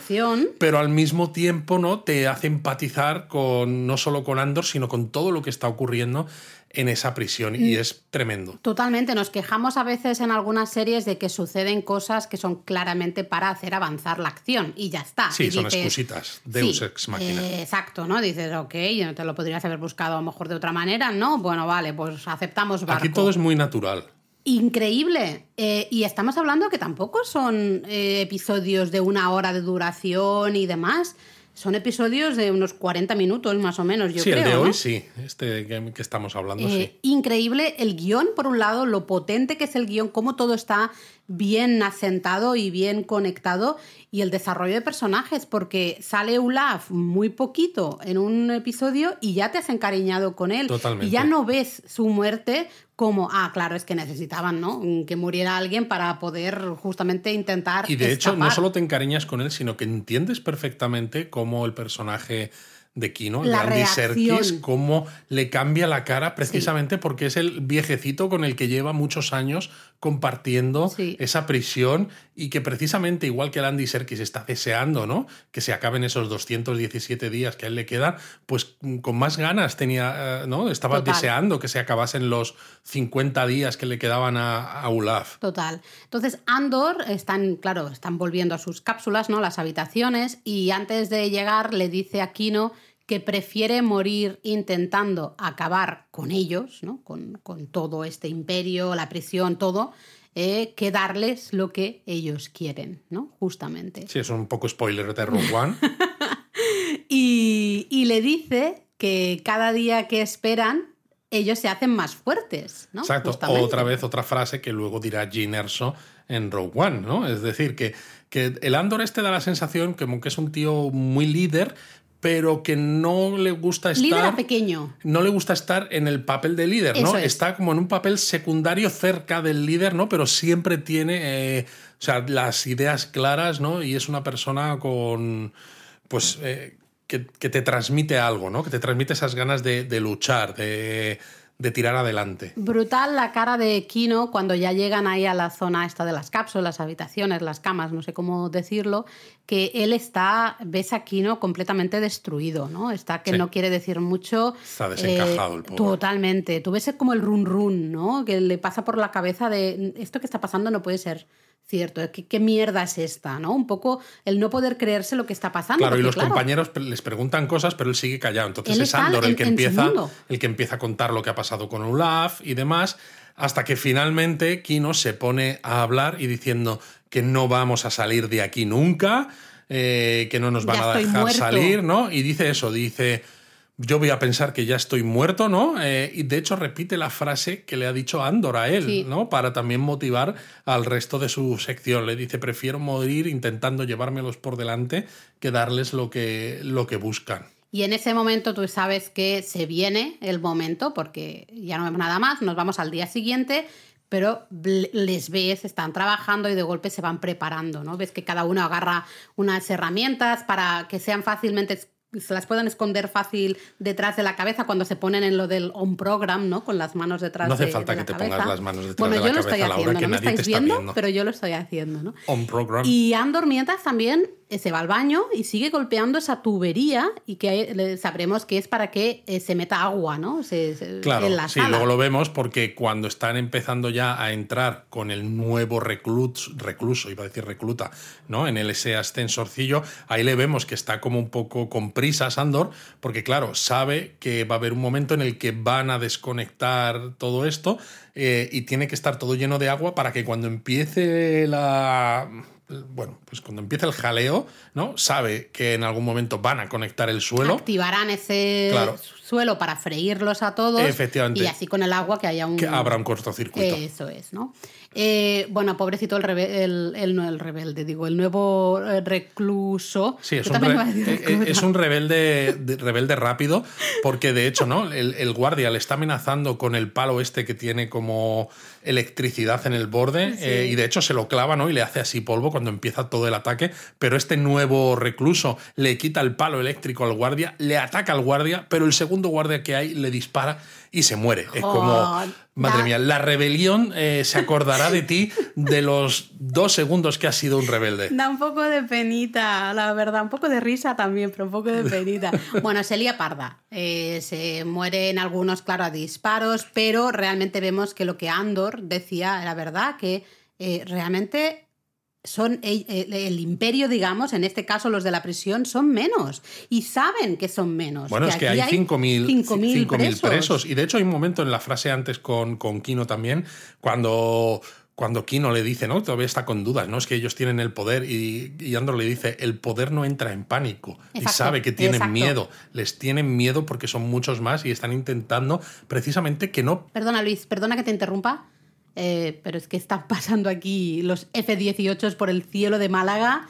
pero al mismo tiempo no te hace empatizar con no solo con Andor sino con todo lo que está ocurriendo en esa prisión Mm. y es tremendo Totalmente, nos quejamos a veces en algunas series de que suceden cosas que son claramente para hacer avanzar la acción y ya está. sí Y son dices, excusitas Deus sí, ex machina eh, exacto, ¿no? Dices, ok, te lo podrías haber buscado a lo mejor de otra manera, ¿no? Bueno, vale, pues aceptamos barco. aquí todo es muy natural Increíble. Eh, y estamos hablando que tampoco son eh, episodios de una hora de duración y demás. Son episodios de unos 40 minutos más o menos, yo sí creo. el de ¿no? hoy sí este que, que estamos hablando Eh, sí Increíble el guion, por un lado, lo potente que es el guion, cómo todo está bien asentado y bien conectado, y el desarrollo de personajes, porque sale Olaf muy poquito en un episodio y ya te has encariñado con él. Totalmente. Y ya no ves su muerte como, ah, claro, es que necesitaban, ¿no? Que muriera alguien para poder justamente intentar. y de hecho no solo te encariñas con él sino que entiendes perfectamente cómo el personaje de Kino, de La Andy Serkis, reacción. cómo le cambia la cara precisamente porque es el viejecito con el que lleva muchos años compartiendo Sí. esa prisión y que precisamente igual que el Andy Serkis está deseando, ¿no? Que se acaben esos 217 días que a él le quedan, pues mm, con más ganas tenía, eh, ¿no? Estaba Total. deseando que se acabasen los 50 días que le quedaban a, a Olaf. Total. Entonces, Andor están, claro, están volviendo a sus cápsulas, ¿no? Las habitaciones, y antes de llegar le dice a Kino que prefiere morir intentando acabar con ellos, ¿no? Con, con todo este imperio, la prisión, todo, eh, que darles lo que ellos quieren, ¿no? Justamente. Sí, es un poco spoiler de Rogue One. Y, y le dice que cada día que esperan, ellos se hacen más fuertes, ¿no? Exacto. Justamente. Otra vez, otra frase que luego dirá Gene Erso en Rogue One, ¿no? Es decir, que, que el Andor este da la sensación que es un tío muy líder, pero que no le gusta estar. Líder a pequeño. No le gusta estar en el papel de líder, ¿no? Es. Está como en un papel secundario cerca del líder, ¿no? Pero siempre tiene, eh, o sea, las ideas claras, ¿no? Y es una persona con, pues, eh, que, que te transmite algo, ¿no? Que te transmite esas ganas de, de luchar, de, de tirar adelante. Brutal la cara de Kino cuando ya llegan ahí a la zona esta de las cápsulas, las habitaciones, las camas, no sé cómo decirlo, que él está, ves a Kino completamente destruido, ¿no? Está que Sí. no quiere decir mucho. Está desencajado el pobre. Totalmente. Tú ves como el run run, ¿no? Que le pasa por la cabeza de esto que está pasando no puede ser cierto. ¿Qué, qué mierda es esta, no? Un poco el no poder creerse lo que está pasando. Claro, y los claro, compañeros les preguntan cosas, pero él sigue callado. Entonces es Andor el que empieza, el que empieza a contar lo que ha pasado con Olaf y demás, hasta que finalmente Kino se pone a hablar y diciendo que no vamos a salir de aquí nunca, eh, que no nos van Ya a dejar muerto. salir, ¿no? Y dice eso, dice. Yo voy a pensar que ya estoy muerto, ¿no? Eh, y de hecho repite la frase que le ha dicho Andor a él, Sí. ¿no? Para también motivar al resto de su sección. Le dice, prefiero morir intentando llevármelos por delante que darles lo que, lo que buscan. Y en ese momento tú sabes que se viene el momento, porque ya no vemos nada más, nos vamos al día siguiente, pero les ves, están trabajando y de golpe se van preparando, ¿no? Ves que cada uno agarra unas herramientas para que sean fácilmente se las puedan esconder fácil detrás de la cabeza cuando se ponen en lo del on program, ¿no? Con las manos detrás No hace de- falta de que la te cabeza. pongas las manos detrás bueno, de la yo lo cabeza, estoy haciendo, no me estáis está viendo, viendo. pero yo lo estoy haciendo, ¿no? On program. Y Andor mientras también se va al baño y sigue golpeando esa tubería y que le- sabremos que es para que eh, se meta agua, ¿no? Se- se- Claro, en la sí, sala. luego lo vemos porque cuando están empezando ya a entrar con el nuevo recluso, recluso, iba a decir recluta, ¿no? En el, ese ascensorcillo, ahí le vemos que está como un poco con prisas Andor, porque claro, sabe que va a haber un momento en el que van a desconectar todo esto eh, y tiene que estar todo lleno de agua para que cuando empiece la... Bueno, pues cuando empiece el jaleo, ¿no? Sabe que en algún momento van a conectar el suelo. Activarán ese Claro. suelo para freírlos a todos. Efectivamente. Y así con el agua que haya un. Que habrá un cortocircuito. Eso es, ¿no? Eh, bueno, pobrecito el, rebe- el, el- no el rebelde, digo, el nuevo eh, recluso. Sí, es un, re- eh, es un rebelde, de- rebelde rápido, porque de hecho, ¿no? El, el guardia le está amenazando con el palo este que tiene como electricidad en el borde, Sí. eh, y de hecho se lo clava, ¿no? Y le hace así polvo cuando empieza todo el ataque. Pero este nuevo recluso le quita el palo eléctrico al guardia, le ataca al guardia, pero el segundo guardia que hay le dispara y se muere. Es como. Joder. Madre mía, la rebelión eh, se acordará de ti de los dos segundos que has sido un rebelde. Da un poco de penita, la verdad, un poco de risa también, pero un poco de penita. Bueno, se lía parda. Eh, se muere en algunos, claro, a disparos, pero realmente vemos que lo que Andor decía era verdad, que eh, realmente son el, el- el imperio, digamos, en este caso los de la prisión, son menos. Y saben que son menos. Bueno, es que hay 5.000 5.000 5.000 presos. Y de hecho hay un momento en la frase antes con, con Kino también, cuando, cuando Kino le dice, ¿no? Todavía está con dudas, ¿no? Es que ellos tienen el poder y, y Andor le dice, el poder no entra en pánico. y sabe que tienen exacto. miedo. Les tienen miedo porque son muchos más y están intentando precisamente que no... Perdona, Luis, perdona que te interrumpa, eh, pero es que están pasando aquí los F-18 por el cielo de Málaga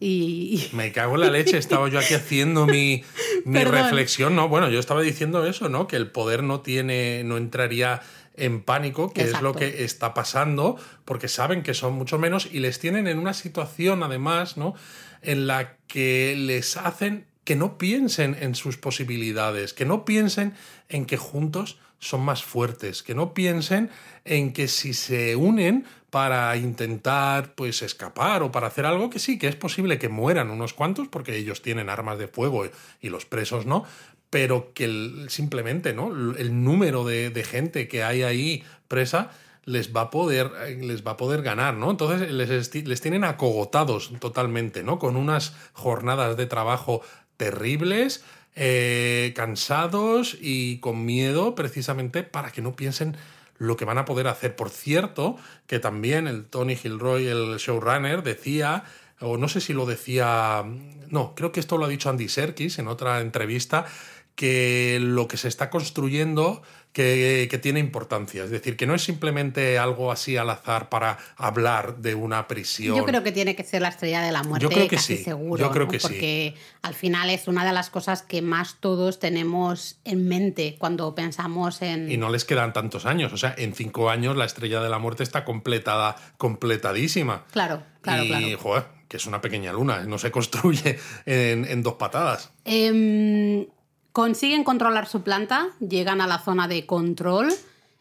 y... Me cago en la leche, estaba yo aquí haciendo mi, mi reflexión, ¿no? Bueno, yo estaba diciendo eso, ¿no? Que el poder no tiene, no entraría en pánico, que es lo que está pasando, porque saben que son mucho menos y les tienen en una situación, además, ¿no? En la que les hacen que no piensen en sus posibilidades, que no piensen en que juntos son más fuertes, que no piensen en que si se unen para intentar pues escapar o para hacer algo que sí, que es posible que mueran unos cuantos porque ellos tienen armas de fuego y los presos no, pero que simplemente ¿no? el número de, de gente que hay ahí presa les va a poder les va a poder ganar, ¿no? Entonces les, les tienen acogotados totalmente, ¿no? Con unas jornadas de trabajo terribles, eh, cansados y con miedo precisamente para que no piensen lo que van a poder hacer. Por cierto, que también el Tony Gilroy, el showrunner, decía, o no sé si lo decía, no, creo que esto lo ha dicho Andy Serkis en otra entrevista, que lo que se está construyendo que, que tiene importancia. Es decir, que no es simplemente algo así al azar para hablar de una prisión. Yo creo que tiene que ser la estrella de la muerte, Yo creo que casi sí, seguro. yo creo ¿no? que sí. Porque al final es una de las cosas que más todos tenemos en mente cuando pensamos en. Y no les quedan tantos años. O sea, en cinco años la estrella de la muerte está completada, completadísima. Claro, claro, y, claro. joder, que es una pequeña luna, no se construye en, en dos patadas. Em, consiguen controlar su planta, llegan a la zona de control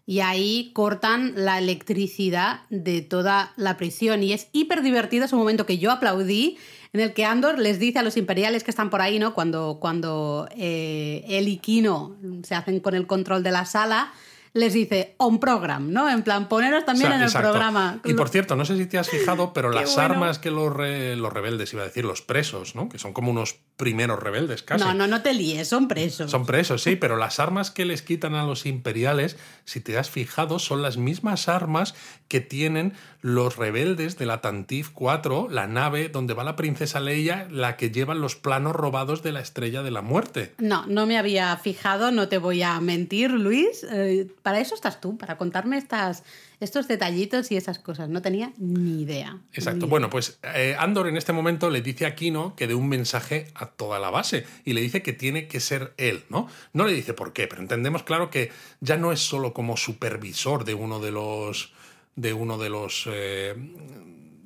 y ahí cortan la electricidad de toda la prisión. Y es hiper divertido, es un momento que yo aplaudí, en el que Andor les dice a los imperiales que están por ahí, ¿no? Cuando, cuando eh, él y Kino se hacen con el control de la sala, les dice on program, ¿no? En plan, poneros también en el programa. Y por cierto, no sé si te has fijado, pero las armas que los, los rebeldes, iba a decir, los presos, ¿no? Que son como unos primeros rebeldes casi. No, no, no te líes, son presos. Son presos, sí, pero las armas que les quitan a los imperiales, si te has fijado, son las mismas armas que tienen los rebeldes de la Tantif 4, la nave donde va la princesa Leia, la que llevan los planos robados de la estrella de la muerte. No, no me había fijado, no te voy a mentir, Luis. Eh, para eso estás tú, para contarme estas, estos detallitos y esas cosas. No tenía ni idea. Exacto. Bueno, pues eh, Andor en este momento le dice a Kino que dé un mensaje a toda la base y le dice que tiene que ser él, ¿no? No le dice por qué, pero entendemos claro que ya no es solo como supervisor de uno de los de uno de los eh,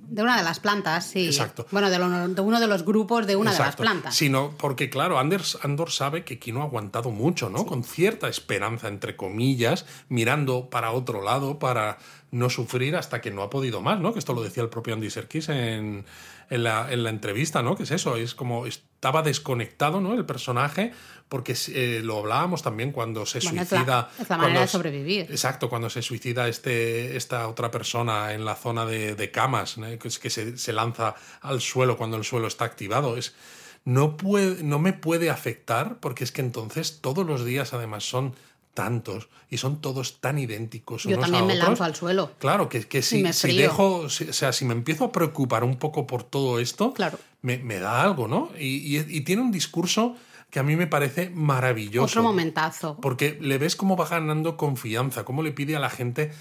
de una de las plantas, sí. Exacto. Bueno, de, uno de los grupos de una de las plantas. Sino porque, claro, Anders, Andor sabe que Kino ha aguantado mucho, ¿no? Con cierta esperanza, entre comillas, mirando para otro lado para no sufrir hasta que no ha podido más, ¿no? Que esto lo decía el propio Andy Serkis en, en, la, en la entrevista, ¿no? Que es eso, es como estaba desconectado, ¿no? El personaje porque eh, lo hablábamos también cuando se suicida. Es la, manera de sobrevivir. Exacto, cuando se suicida este, esta otra persona en la zona de, camas, que, es que se, lanza al suelo cuando el suelo está activado. Es, no, puede, no me puede afectar porque es que entonces todos los días además son tantos y son todos tan idénticos. Yo también me lanzo al suelo. Claro, que, que si, si dejo, o sea, si me empiezo a preocupar un poco por todo esto, claro. me, da algo, ¿no? y, tiene un discurso que a mí me parece maravilloso. Otro momentazo. Porque le ves cómo va ganando confianza, cómo le pide a la gente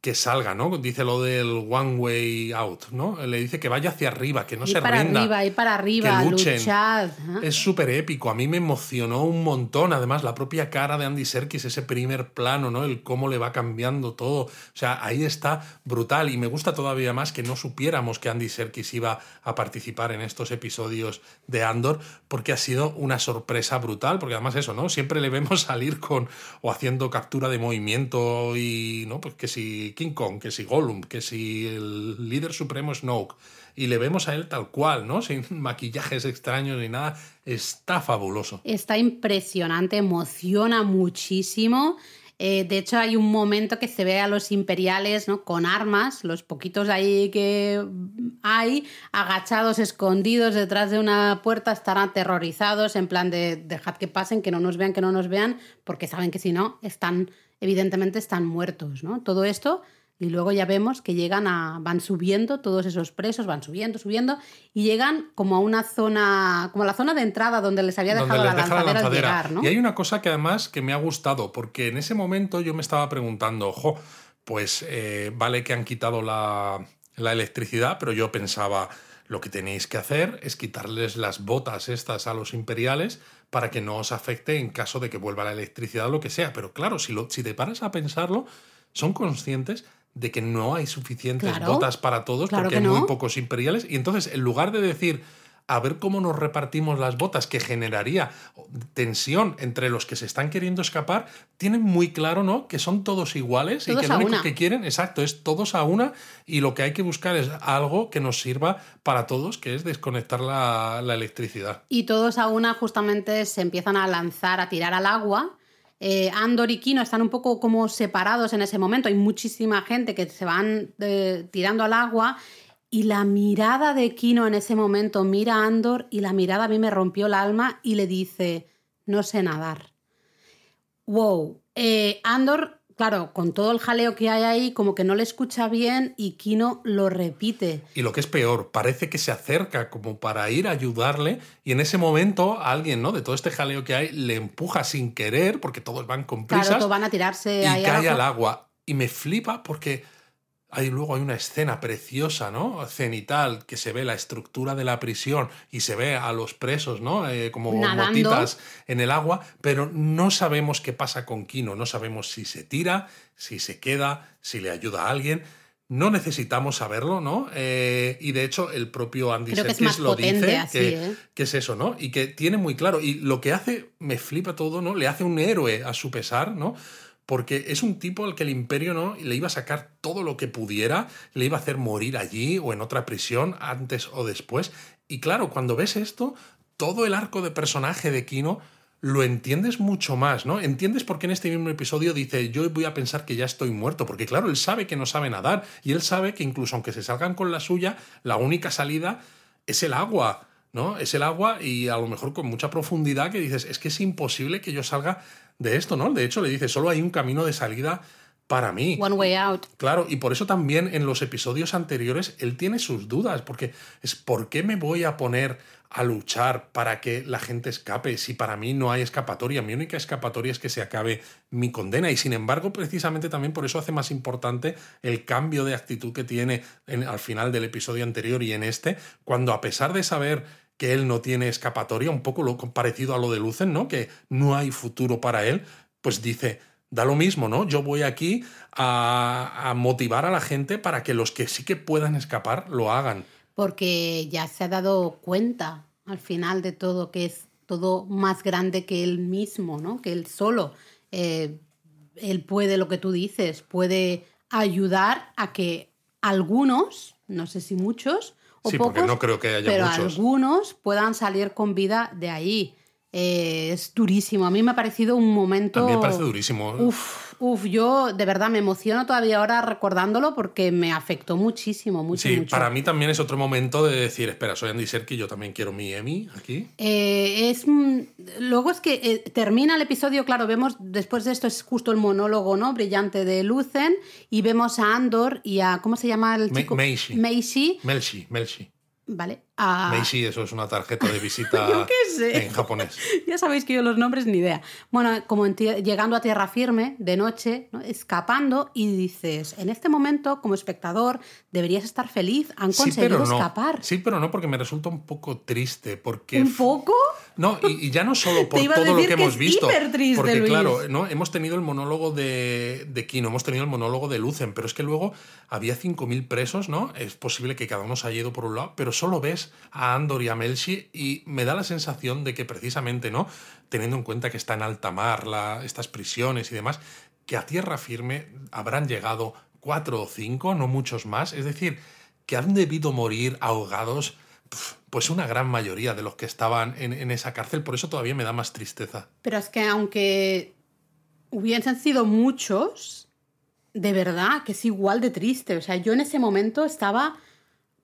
que salga, ¿no? Dice lo del one way out, ¿no? Le dice que vaya hacia arriba, que no se para Arriba, y para arriba, luchad. Es súper épico, a mí me emocionó un montón, además la propia cara de Andy Serkis, ese primer plano, ¿no? El cómo le va cambiando todo, o sea, ahí está brutal y me gusta todavía más que no supiéramos que Andy Serkis iba a participar en estos episodios de Andor, porque ha sido una sorpresa brutal, porque además eso, ¿no? Siempre le vemos salir con o haciendo captura de movimiento y, ¿no? Pues que si King Kong, que si Gollum, que si el líder supremo Snoke, y le vemos a él tal cual, ¿no? Sin maquillajes extraños ni nada, está fabuloso. Está impresionante, emociona muchísimo. Eh, de hecho, hay un momento que se ve a los imperiales ¿no? con armas, los poquitos ahí que hay, agachados, escondidos detrás de una puerta, están aterrorizados, en plan de dejad que pasen, que no nos vean, que no nos vean, porque saben que si no, están evidentemente están muertos, ¿no? Todo esto y luego ya vemos que llegan a van subiendo todos esos presos van subiendo subiendo y llegan como a una zona como a la zona de entrada donde les había dejado la, lanzadera llegar, ¿no? y hay una cosa que además que me ha gustado porque en ese momento yo me estaba preguntando ojo pues eh, vale que han quitado la, la electricidad pero yo pensaba lo que tenéis que hacer es quitarles las botas estas a los imperiales para que no os afecte en caso de que vuelva la electricidad o lo que sea. Pero claro, si, lo, si te paras a pensarlo, son conscientes de que no hay suficientes botas para todos porque hay muy pocos imperiales. Y entonces, en lugar de decir, a ver cómo nos repartimos las botas, que generaría tensión entre los que se están queriendo escapar, tienen muy claro, ¿no? Que son todos iguales y que lo único que quieren, exacto, es todos a una y lo que hay que buscar es algo que nos sirva para todos, que es desconectar la, electricidad. Y todos a una justamente se empiezan a lanzar, a tirar al agua. Eh, Andor y Kino están un poco como separados en ese momento. Hay muchísima gente que se van eh, tirando al agua y la mirada de Kino en ese momento mira a Andor y la mirada a mí me rompió el alma y le dice, no sé nadar. Wow. Eh, Andor, claro, con todo el jaleo que hay ahí, como que no le escucha bien y Kino lo repite. Y lo que es peor, parece que se acerca como para ir a ayudarle y en ese momento alguien, ¿no? De todo este jaleo que hay, le empuja sin querer porque todos van con prisas. Claro, todos van a tirarse y cae al agua. Y me flipa porque Ahí luego hay una escena preciosa, ¿no? Cenital, que se ve la estructura de la prisión y se ve a los presos, ¿no? Eh, como motitas en el agua, pero no sabemos qué pasa con Kino, no sabemos si se tira, si se queda, si le ayuda a alguien. No necesitamos saberlo, ¿no? Eh, y de hecho, el propio Andy Serkis lo dice, ¿eh? que, es eso, ¿no? Y que tiene muy claro. Y lo que hace, me flipa todo, ¿no? Le hace un héroe a su pesar, ¿no? Porque es un tipo al que el imperio no le iba a sacar todo lo que pudiera, le iba a hacer morir allí o en otra prisión antes o después. Y claro, cuando ves esto, todo el arco de personaje de Kino lo entiendes mucho más, ¿no? Entiendes por qué en este mismo episodio dice, yo voy a pensar que ya estoy muerto, porque claro, él sabe que no sabe nadar y él sabe que incluso aunque se salgan con la suya, la única salida es el agua, ¿no? Es el agua y a lo mejor con mucha profundidad que dices, es que es imposible que yo salga de esto, ¿no? De hecho, le dice, solo hay un camino de salida para mí. One way out. Claro, y por eso también en los episodios anteriores él tiene sus dudas, porque es ¿por qué me voy a poner a luchar para que la gente escape si para mí no hay escapatoria? Mi única escapatoria es que se acabe mi condena y sin embargo precisamente también por eso hace más importante el cambio de actitud que tiene en, al final del episodio anterior y en este, cuando a pesar de saber que él no tiene escapatoria, un poco lo parecido a lo de Lucen, ¿no? Que no hay futuro para él, pues dice, da lo mismo, ¿no? Yo voy aquí a, a, motivar a la gente para que los que sí que puedan escapar lo hagan. Porque ya se ha dado cuenta al final de todo que es todo más grande que él mismo, ¿no? Que él solo. Eh, él puede, lo que tú dices, puede ayudar a que algunos, no sé si muchos o sí, pocos, porque no creo que haya pero muchos. algunos puedan salir con vida de ahí. Eh, es durísimo. A mí me ha parecido un momento. A mí me parece durísimo. Uf, uf, yo de verdad me emociono todavía ahora recordándolo porque me afectó muchísimo, mucho, sí, mucho. para mí también es otro momento de decir, espera, soy Andy Serkis, yo también quiero mi Emmy aquí. Eh, es luego es que eh, termina el episodio, claro, vemos después de esto es justo el monólogo, ¿no? Brillante de Lucen y vemos a Andor y a ¿cómo se llama el Me- chico? Meishi. Meishi, Melshi, Melshi. vale. A... Meishi, eso es una tarjeta de visita Yo qué sé. en japonés. Ya sabéis que yo los nombres ni idea. Bueno, como llegando a tierra firme de noche, ¿no? escapando, y dices, en este momento, como espectador, deberías estar feliz. Han conseguido no. escapar. Sí, pero no, porque me resulta un poco triste. Porque ¿Un poco? No, y, y ya no solo por todo lo que que hemos es visto. hipertriste, porque, Luis. claro, ¿no? hemos tenido el monólogo de, de Kino, hemos tenido el monólogo de Lucen, pero es que luego había 5.000 presos, ¿no? Es posible que cada uno se haya ido por un lado, pero solo ves a Andor y a Melshi y me da la sensación de que precisamente, ¿no? Teniendo en cuenta que está en alta mar, la, estas prisiones y demás, que a tierra firme habrán llegado cuatro o cinco, no muchos más. Es decir, que han debido morir ahogados pues una gran mayoría de los que estaban en, en esa cárcel, por eso todavía me da más tristeza. Pero es que aunque hubiesen sido muchos, de verdad que es igual de triste. O sea, yo en ese momento estaba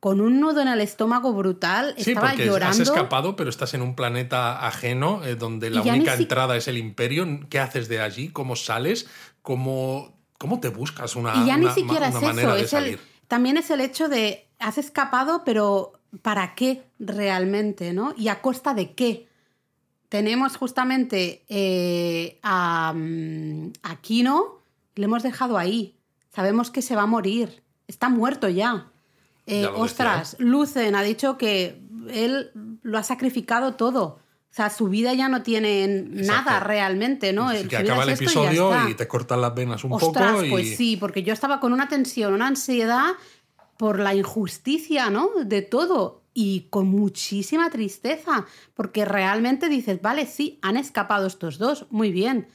con un nudo en el estómago brutal, Sí, estaba porque llorando. has escapado, pero estás en un planeta ajeno, eh, donde la única si- entrada es el imperio. ¿Qué haces de allí? ¿Cómo sales? ¿Cómo, cómo te buscas una, Y ya ni siquiera una es manera eso, de es el- salir? también es el hecho de has escapado, pero ¿para qué realmente? ¿no? ¿Y a costa de qué? Tenemos justamente eh, a, mm, a Kino, le hemos dejado ahí. Sabemos que se va a morir. Está muerto ya. Eh, ostras, Lucen ha dicho que él lo ha sacrificado todo. O sea, su vida ya no tiene nada realmente, ¿no? Así que acaba el y episodio y, te cortan las venas un Ostras, poco. Y... pues sí, porque yo estaba con una tensión, una ansiedad por la injusticia, ¿no? De todo. Y con muchísima tristeza, porque realmente dices, vale, sí, han escapado estos dos, muy bien,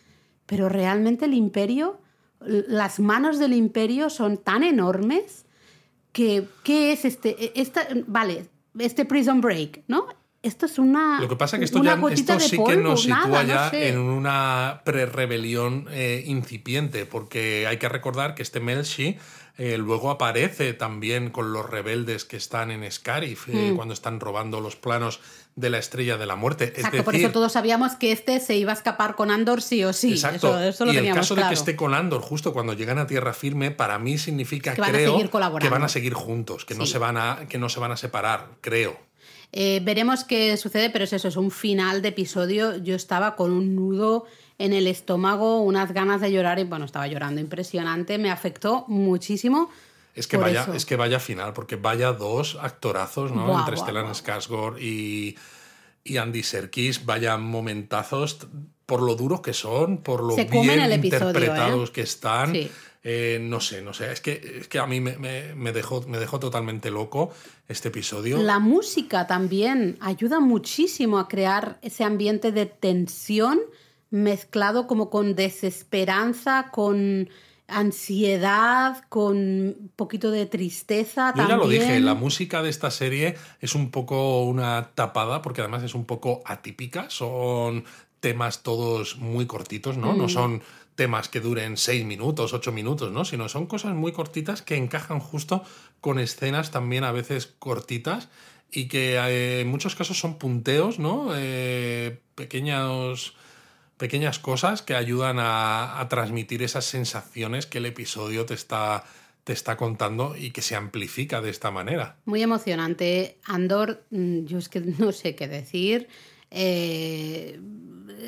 pero realmente el imperio, las manos del imperio son tan enormes que, ¿qué es este? E- Esta, vale, este prison break, ¿no? Esto es una. Lo que pasa es que esto, ya, esto sí que polvo, nos sitúa no ya sé. en una pre-rebelión eh, incipiente, porque hay que recordar que este Melshi eh, luego aparece también con los rebeldes que están en Scarif, eh, Mm. cuando están robando los planos de la Estrella de la Muerte. Exacto, es por eso todos sabíamos que este se iba a escapar con Andor sí o sí. Exacto. Eso, eso lo y el caso claro. de que esté con Andor justo cuando llegan a tierra firme, para mí significa, Que van a creo, que van a seguir juntos, que, no se van a, que no se van a separar, creo. Eh, veremos qué sucede, pero es eso, es un final de episodio. Yo estaba con un nudo en el estómago, unas ganas de llorar y bueno, estaba llorando impresionante, me afectó muchísimo. Es que, vaya, eso. es que vaya final, porque vaya dos actorazos, ¿no? Buah, Entre buah, Stellan buah. Skarsgård y, y Andy Serkis, vaya momentazos por lo duros que son, por lo Se bien el episodio, interpretados ¿eh? que están. Sí. Eh, no sé, no sé. Es que, es que a mí me, me- me dejó, me dejó totalmente loco este episodio. La música también ayuda muchísimo a crear ese ambiente de tensión mezclado como con desesperanza, con ansiedad, con un poquito de tristeza Yo ya también. lo dije, la música de esta serie es un poco una tapada, porque además es un poco atípica. Son temas todos muy cortitos, ¿no? No Mm. son temas que duren seis minutos, ocho minutos, ¿no? Sino son cosas muy cortitas que encajan justo con escenas también a veces cortitas y que eh, en muchos casos son punteos, ¿no? Eh, pequeños, pequeñas cosas que ayudan a, transmitir esas sensaciones que el episodio te está, te está contando y que se amplifica de esta manera. Muy emocionante. Andor, mm, yo es que no sé qué decir. Eh,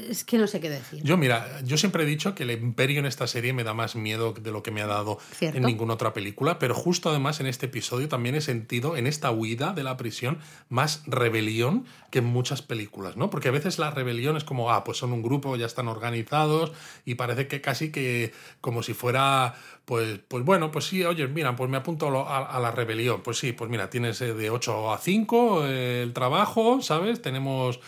es que no sé qué decir. Yo, mira, yo siempre he dicho que el imperio en esta serie me da más miedo de lo que me ha dado Cierto. en ninguna otra película, pero justo además en este episodio también he sentido en esta huida de la prisión más rebelión que en muchas películas, ¿no? Porque a veces la rebelión es como, ah, pues son un grupo, ya están organizados y parece que casi que como si fuera, pues, pues bueno, pues sí, oye, mira, pues me apunto a, a la rebelión. Pues sí, pues mira, tienes eh, de 8 a 5 eh, el trabajo, ¿sabes? Tenemos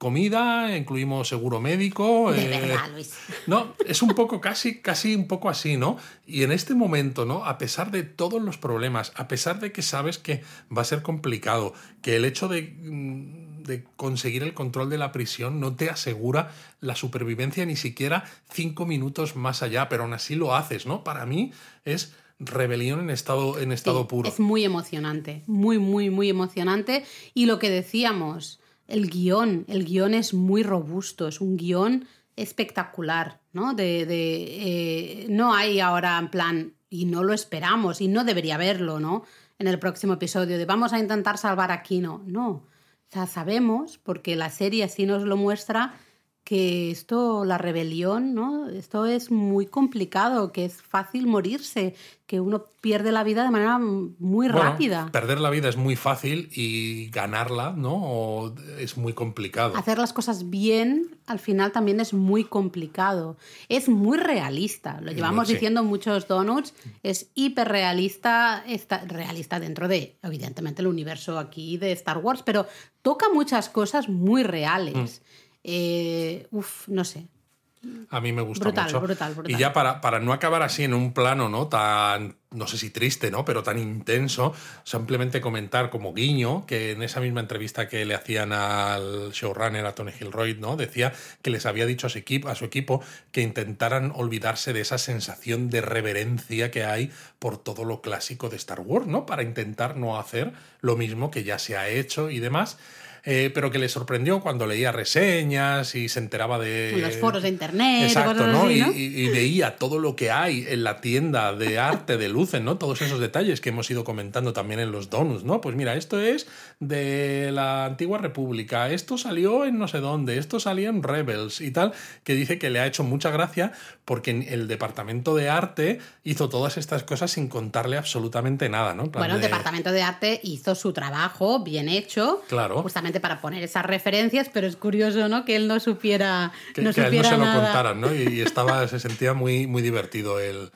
comida, incluimos seguro médico. De eh, verdad, Luis. no, es un poco casi, casi un poco así, ¿no? Y en este momento, ¿no? A pesar de todos los problemas, a pesar de que sabes que va a ser complicado, que el hecho de, mm, de conseguir el control de la prisión no te asegura la supervivencia ni siquiera cinco minutos más allá, pero aún así lo haces, ¿no? Para mí es rebelión en estado, en estado Sí, puro. Es muy emocionante, muy, muy, muy emocionante. Y lo que decíamos, el guion, el guion es muy robusto, es un guion espectacular, ¿no? De, de, eh, no hay ahora en plan, y no lo esperamos, y no debería haberlo, ¿no? En el próximo episodio, de vamos a intentar salvar a Kino. No. O sea, sabemos, porque la serie así nos lo muestra, que esto, la rebelión, ¿no? Esto es muy complicado, que es fácil morirse, que uno pierde la vida de manera muy Bueno, rápida. Perder la vida es muy fácil y ganarla, ¿no? O es muy complicado. Hacer las cosas bien al final también es muy complicado. Es muy realista. Lo llevamos sí. diciendo en muchos donuts. Es hiperrealista, está, realista dentro de, evidentemente, el universo aquí de Star Wars, pero toca muchas cosas muy reales. Mm. Eh, uf, no sé. A mí me gusta Brutal, mucho. brutal, brutal. Y ya para, para no acabar así en un plano, ¿no? Tan, no sé si triste, ¿no? Pero tan intenso, simplemente comentar como guiño que en esa misma entrevista que le hacían al showrunner, a Tony Gilroy, ¿no? Decía que les había dicho a su equipo, a su equipo que intentaran olvidarse de esa sensación de reverencia que hay por todo lo clásico de Star Wars, ¿no? Para intentar no hacer lo mismo que ya se ha hecho y demás. Eh, pero que le sorprendió cuando leía reseñas y se enteraba de... En los foros de internet, Exacto, cosas ¿no? así, Y- ¿no? y, y veía todo lo que hay en la tienda de arte de Lucen, ¿no? Todos esos detalles que hemos ido comentando también en los donuts, ¿no? Pues mira, esto es de la antigua república, esto salió en no sé dónde, esto salió en Rebels y tal, que dice que le ha hecho mucha gracia porque en el departamento de arte hizo todas estas cosas sin contarle absolutamente nada, ¿no? Plan Bueno, el de- Departamento de Arte hizo su trabajo bien hecho, Claro. justamente para poner esas referencias, pero es curioso, ¿no? Que él no supiera, que, no que a él no se lo contaran, ¿no? Y estaba, se sentía muy, muy divertido el,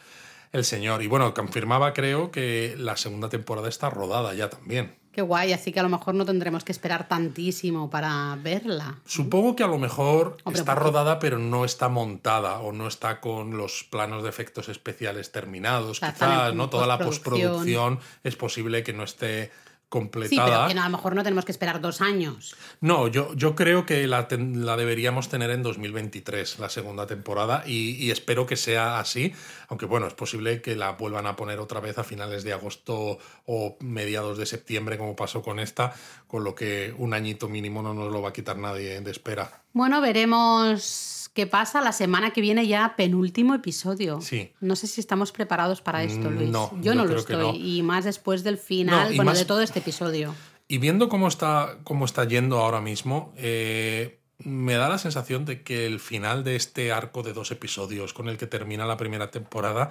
el señor. Y bueno, confirmaba, creo, que la segunda temporada está rodada ya también. Qué guay, así que a lo mejor no tendremos que esperar tantísimo para verla. Supongo que a lo mejor Hombre, está rodada, pero no está montada o no está con los planos de efectos especiales terminados. sea, Quizás, ¿no? Toda la postproducción es posible que no esté Sí, completada. pero que no, a lo mejor no tenemos que esperar dos años. No, yo, yo creo que la, ten- la deberíamos tener en 2023, la segunda temporada, y, y espero que sea así, aunque bueno, es posible que la vuelvan a poner otra vez a finales de agosto o mediados de septiembre, como pasó con esta, con lo que un añito mínimo no nos lo va a quitar nadie de espera. Bueno, veremos qué pasa la semana que viene ya, penúltimo episodio. Sí. No sé si estamos preparados para esto, Mm, Luis. no, yo yo no lo estoy. no. Y más después del final, No, bueno, más- de todo este episodio. Y viendo cómo está, cómo está yendo ahora mismo, eh, me da la sensación de que el final de este arco de dos episodios con el que termina la primera temporada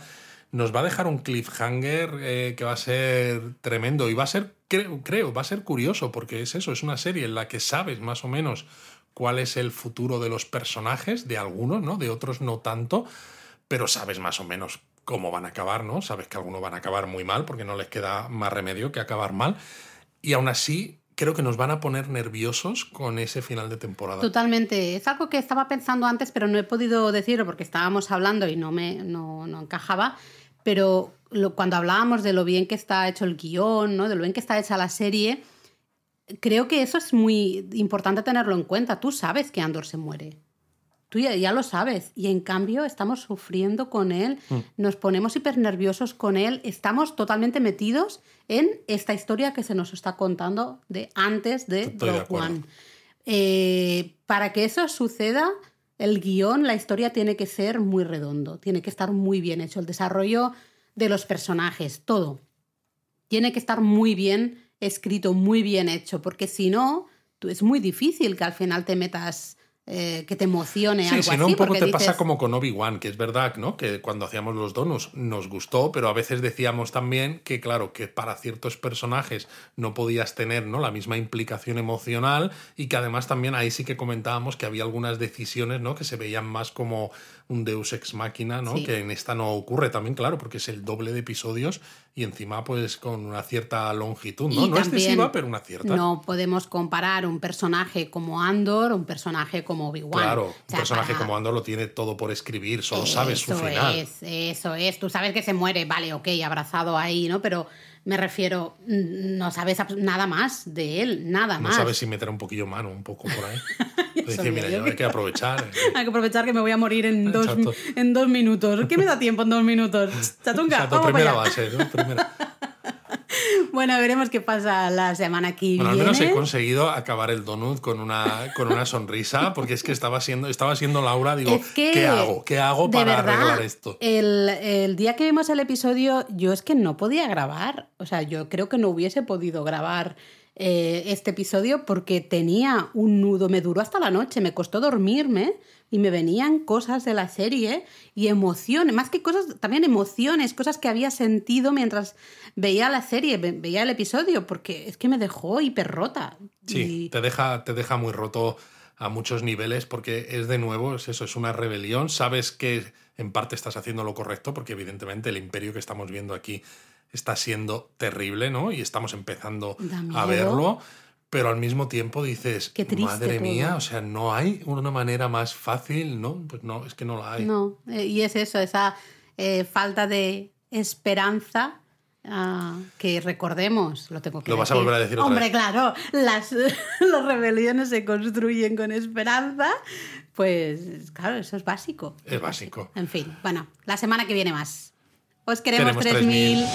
nos va a dejar un cliffhanger eh, que va a ser tremendo y va a ser, creo, creo, va a ser curioso porque es eso, es una serie en la que sabes más o menos cuál es el futuro de los personajes, de algunos, ¿no? De otros no tanto, pero sabes más o menos cómo van a acabar, ¿no? Sabes que algunos van a acabar muy mal porque no les queda más remedio que acabar mal. Y aún así, creo que nos van a poner nerviosos con ese final de temporada. Totalmente. Es algo que estaba pensando antes, pero no he podido decirlo porque estábamos hablando y no me no, no encajaba. Pero cuando hablábamos de lo bien que está hecho el guion, ¿no? de lo bien que está hecha la serie, creo que eso es muy importante tenerlo en cuenta. Tú sabes que Andor se muere. Tú ya, ya, lo sabes. Y en cambio estamos sufriendo con él, mm. nos ponemos hiper nerviosos con él, estamos totalmente metidos en esta historia que se nos está contando de antes de Rogue One. Eh, para que eso suceda, el guion, la historia tiene que ser muy redondo, tiene que estar muy bien hecho. El desarrollo de los personajes, todo. Tiene que estar muy bien escrito, muy bien hecho, porque si no, es muy difícil que al final te metas eh, que te emocione. Sí, si no, un poco te pasa como con Obi-Wan, que es verdad, ¿no? Que cuando hacíamos los donos nos gustó, pero a veces decíamos también que, claro, que para ciertos personajes no podías tener ¿no? la misma implicación emocional y que además también ahí sí que comentábamos que había algunas decisiones, ¿no? Que se veían más como un Deus ex máquina, ¿no? Que en esta no ocurre también, claro, porque es el doble de episodios y encima pues con una cierta longitud, ¿no? no excesiva, pero una cierta. No podemos comparar un personaje como Andor, un personaje como Obi-Wan. Claro, un personaje como Andor lo tiene todo por escribir, solo sabes su final. Es, eso es, tú sabes que se muere, vale, ok, abrazado ahí, ¿no? Pero me refiero, no sabes nada más de él, nada más. No sabes si meter un poquillo mano, un poco por ahí. Decir, mira, hay que aprovechar. Eh. hay que aprovechar que me voy a morir en dos, en dos minutos. ¿Qué me da tiempo en dos minutos? Chatunga, Exacto, primera base, ¿no? Primera. Bueno, veremos qué pasa la semana que bueno, viene. Al menos he conseguido acabar el donut con una, con una sonrisa, porque es que estaba siendo, estaba siendo Laura, digo, ¿qué hago? ¿Qué hago para arreglar esto? El, el, día que vimos el episodio, yo es que no podía grabar. O sea, yo creo que no hubiese podido grabar eh, este episodio porque tenía un nudo, me duró hasta la noche, me costó dormirme y me venían cosas de la serie y emociones, más que cosas, también emociones, cosas que había sentido mientras veía la serie, veía el episodio, porque es que me dejó hiper rota. Sí, te, deja, te deja muy roto a muchos niveles porque es de nuevo, es eso, es una rebelión, sabes que en parte estás haciendo lo correcto porque evidentemente el imperio que estamos viendo aquí está siendo terrible, ¿no? Y estamos empezando a verlo, pero al mismo tiempo dices, madre mía, o sea, no hay una manera más fácil, ¿no? Pues no, es que no la hay. No, eh, y es eso, esa eh, falta de esperanza ah, que recordemos, lo tengo que Lo vas a volver a decir Hombre, claro, las, las rebeliones se construyen con esperanza, pues claro, eso es básico. Es básico. En fin, bueno, la semana que viene más. Os queremos, 3000.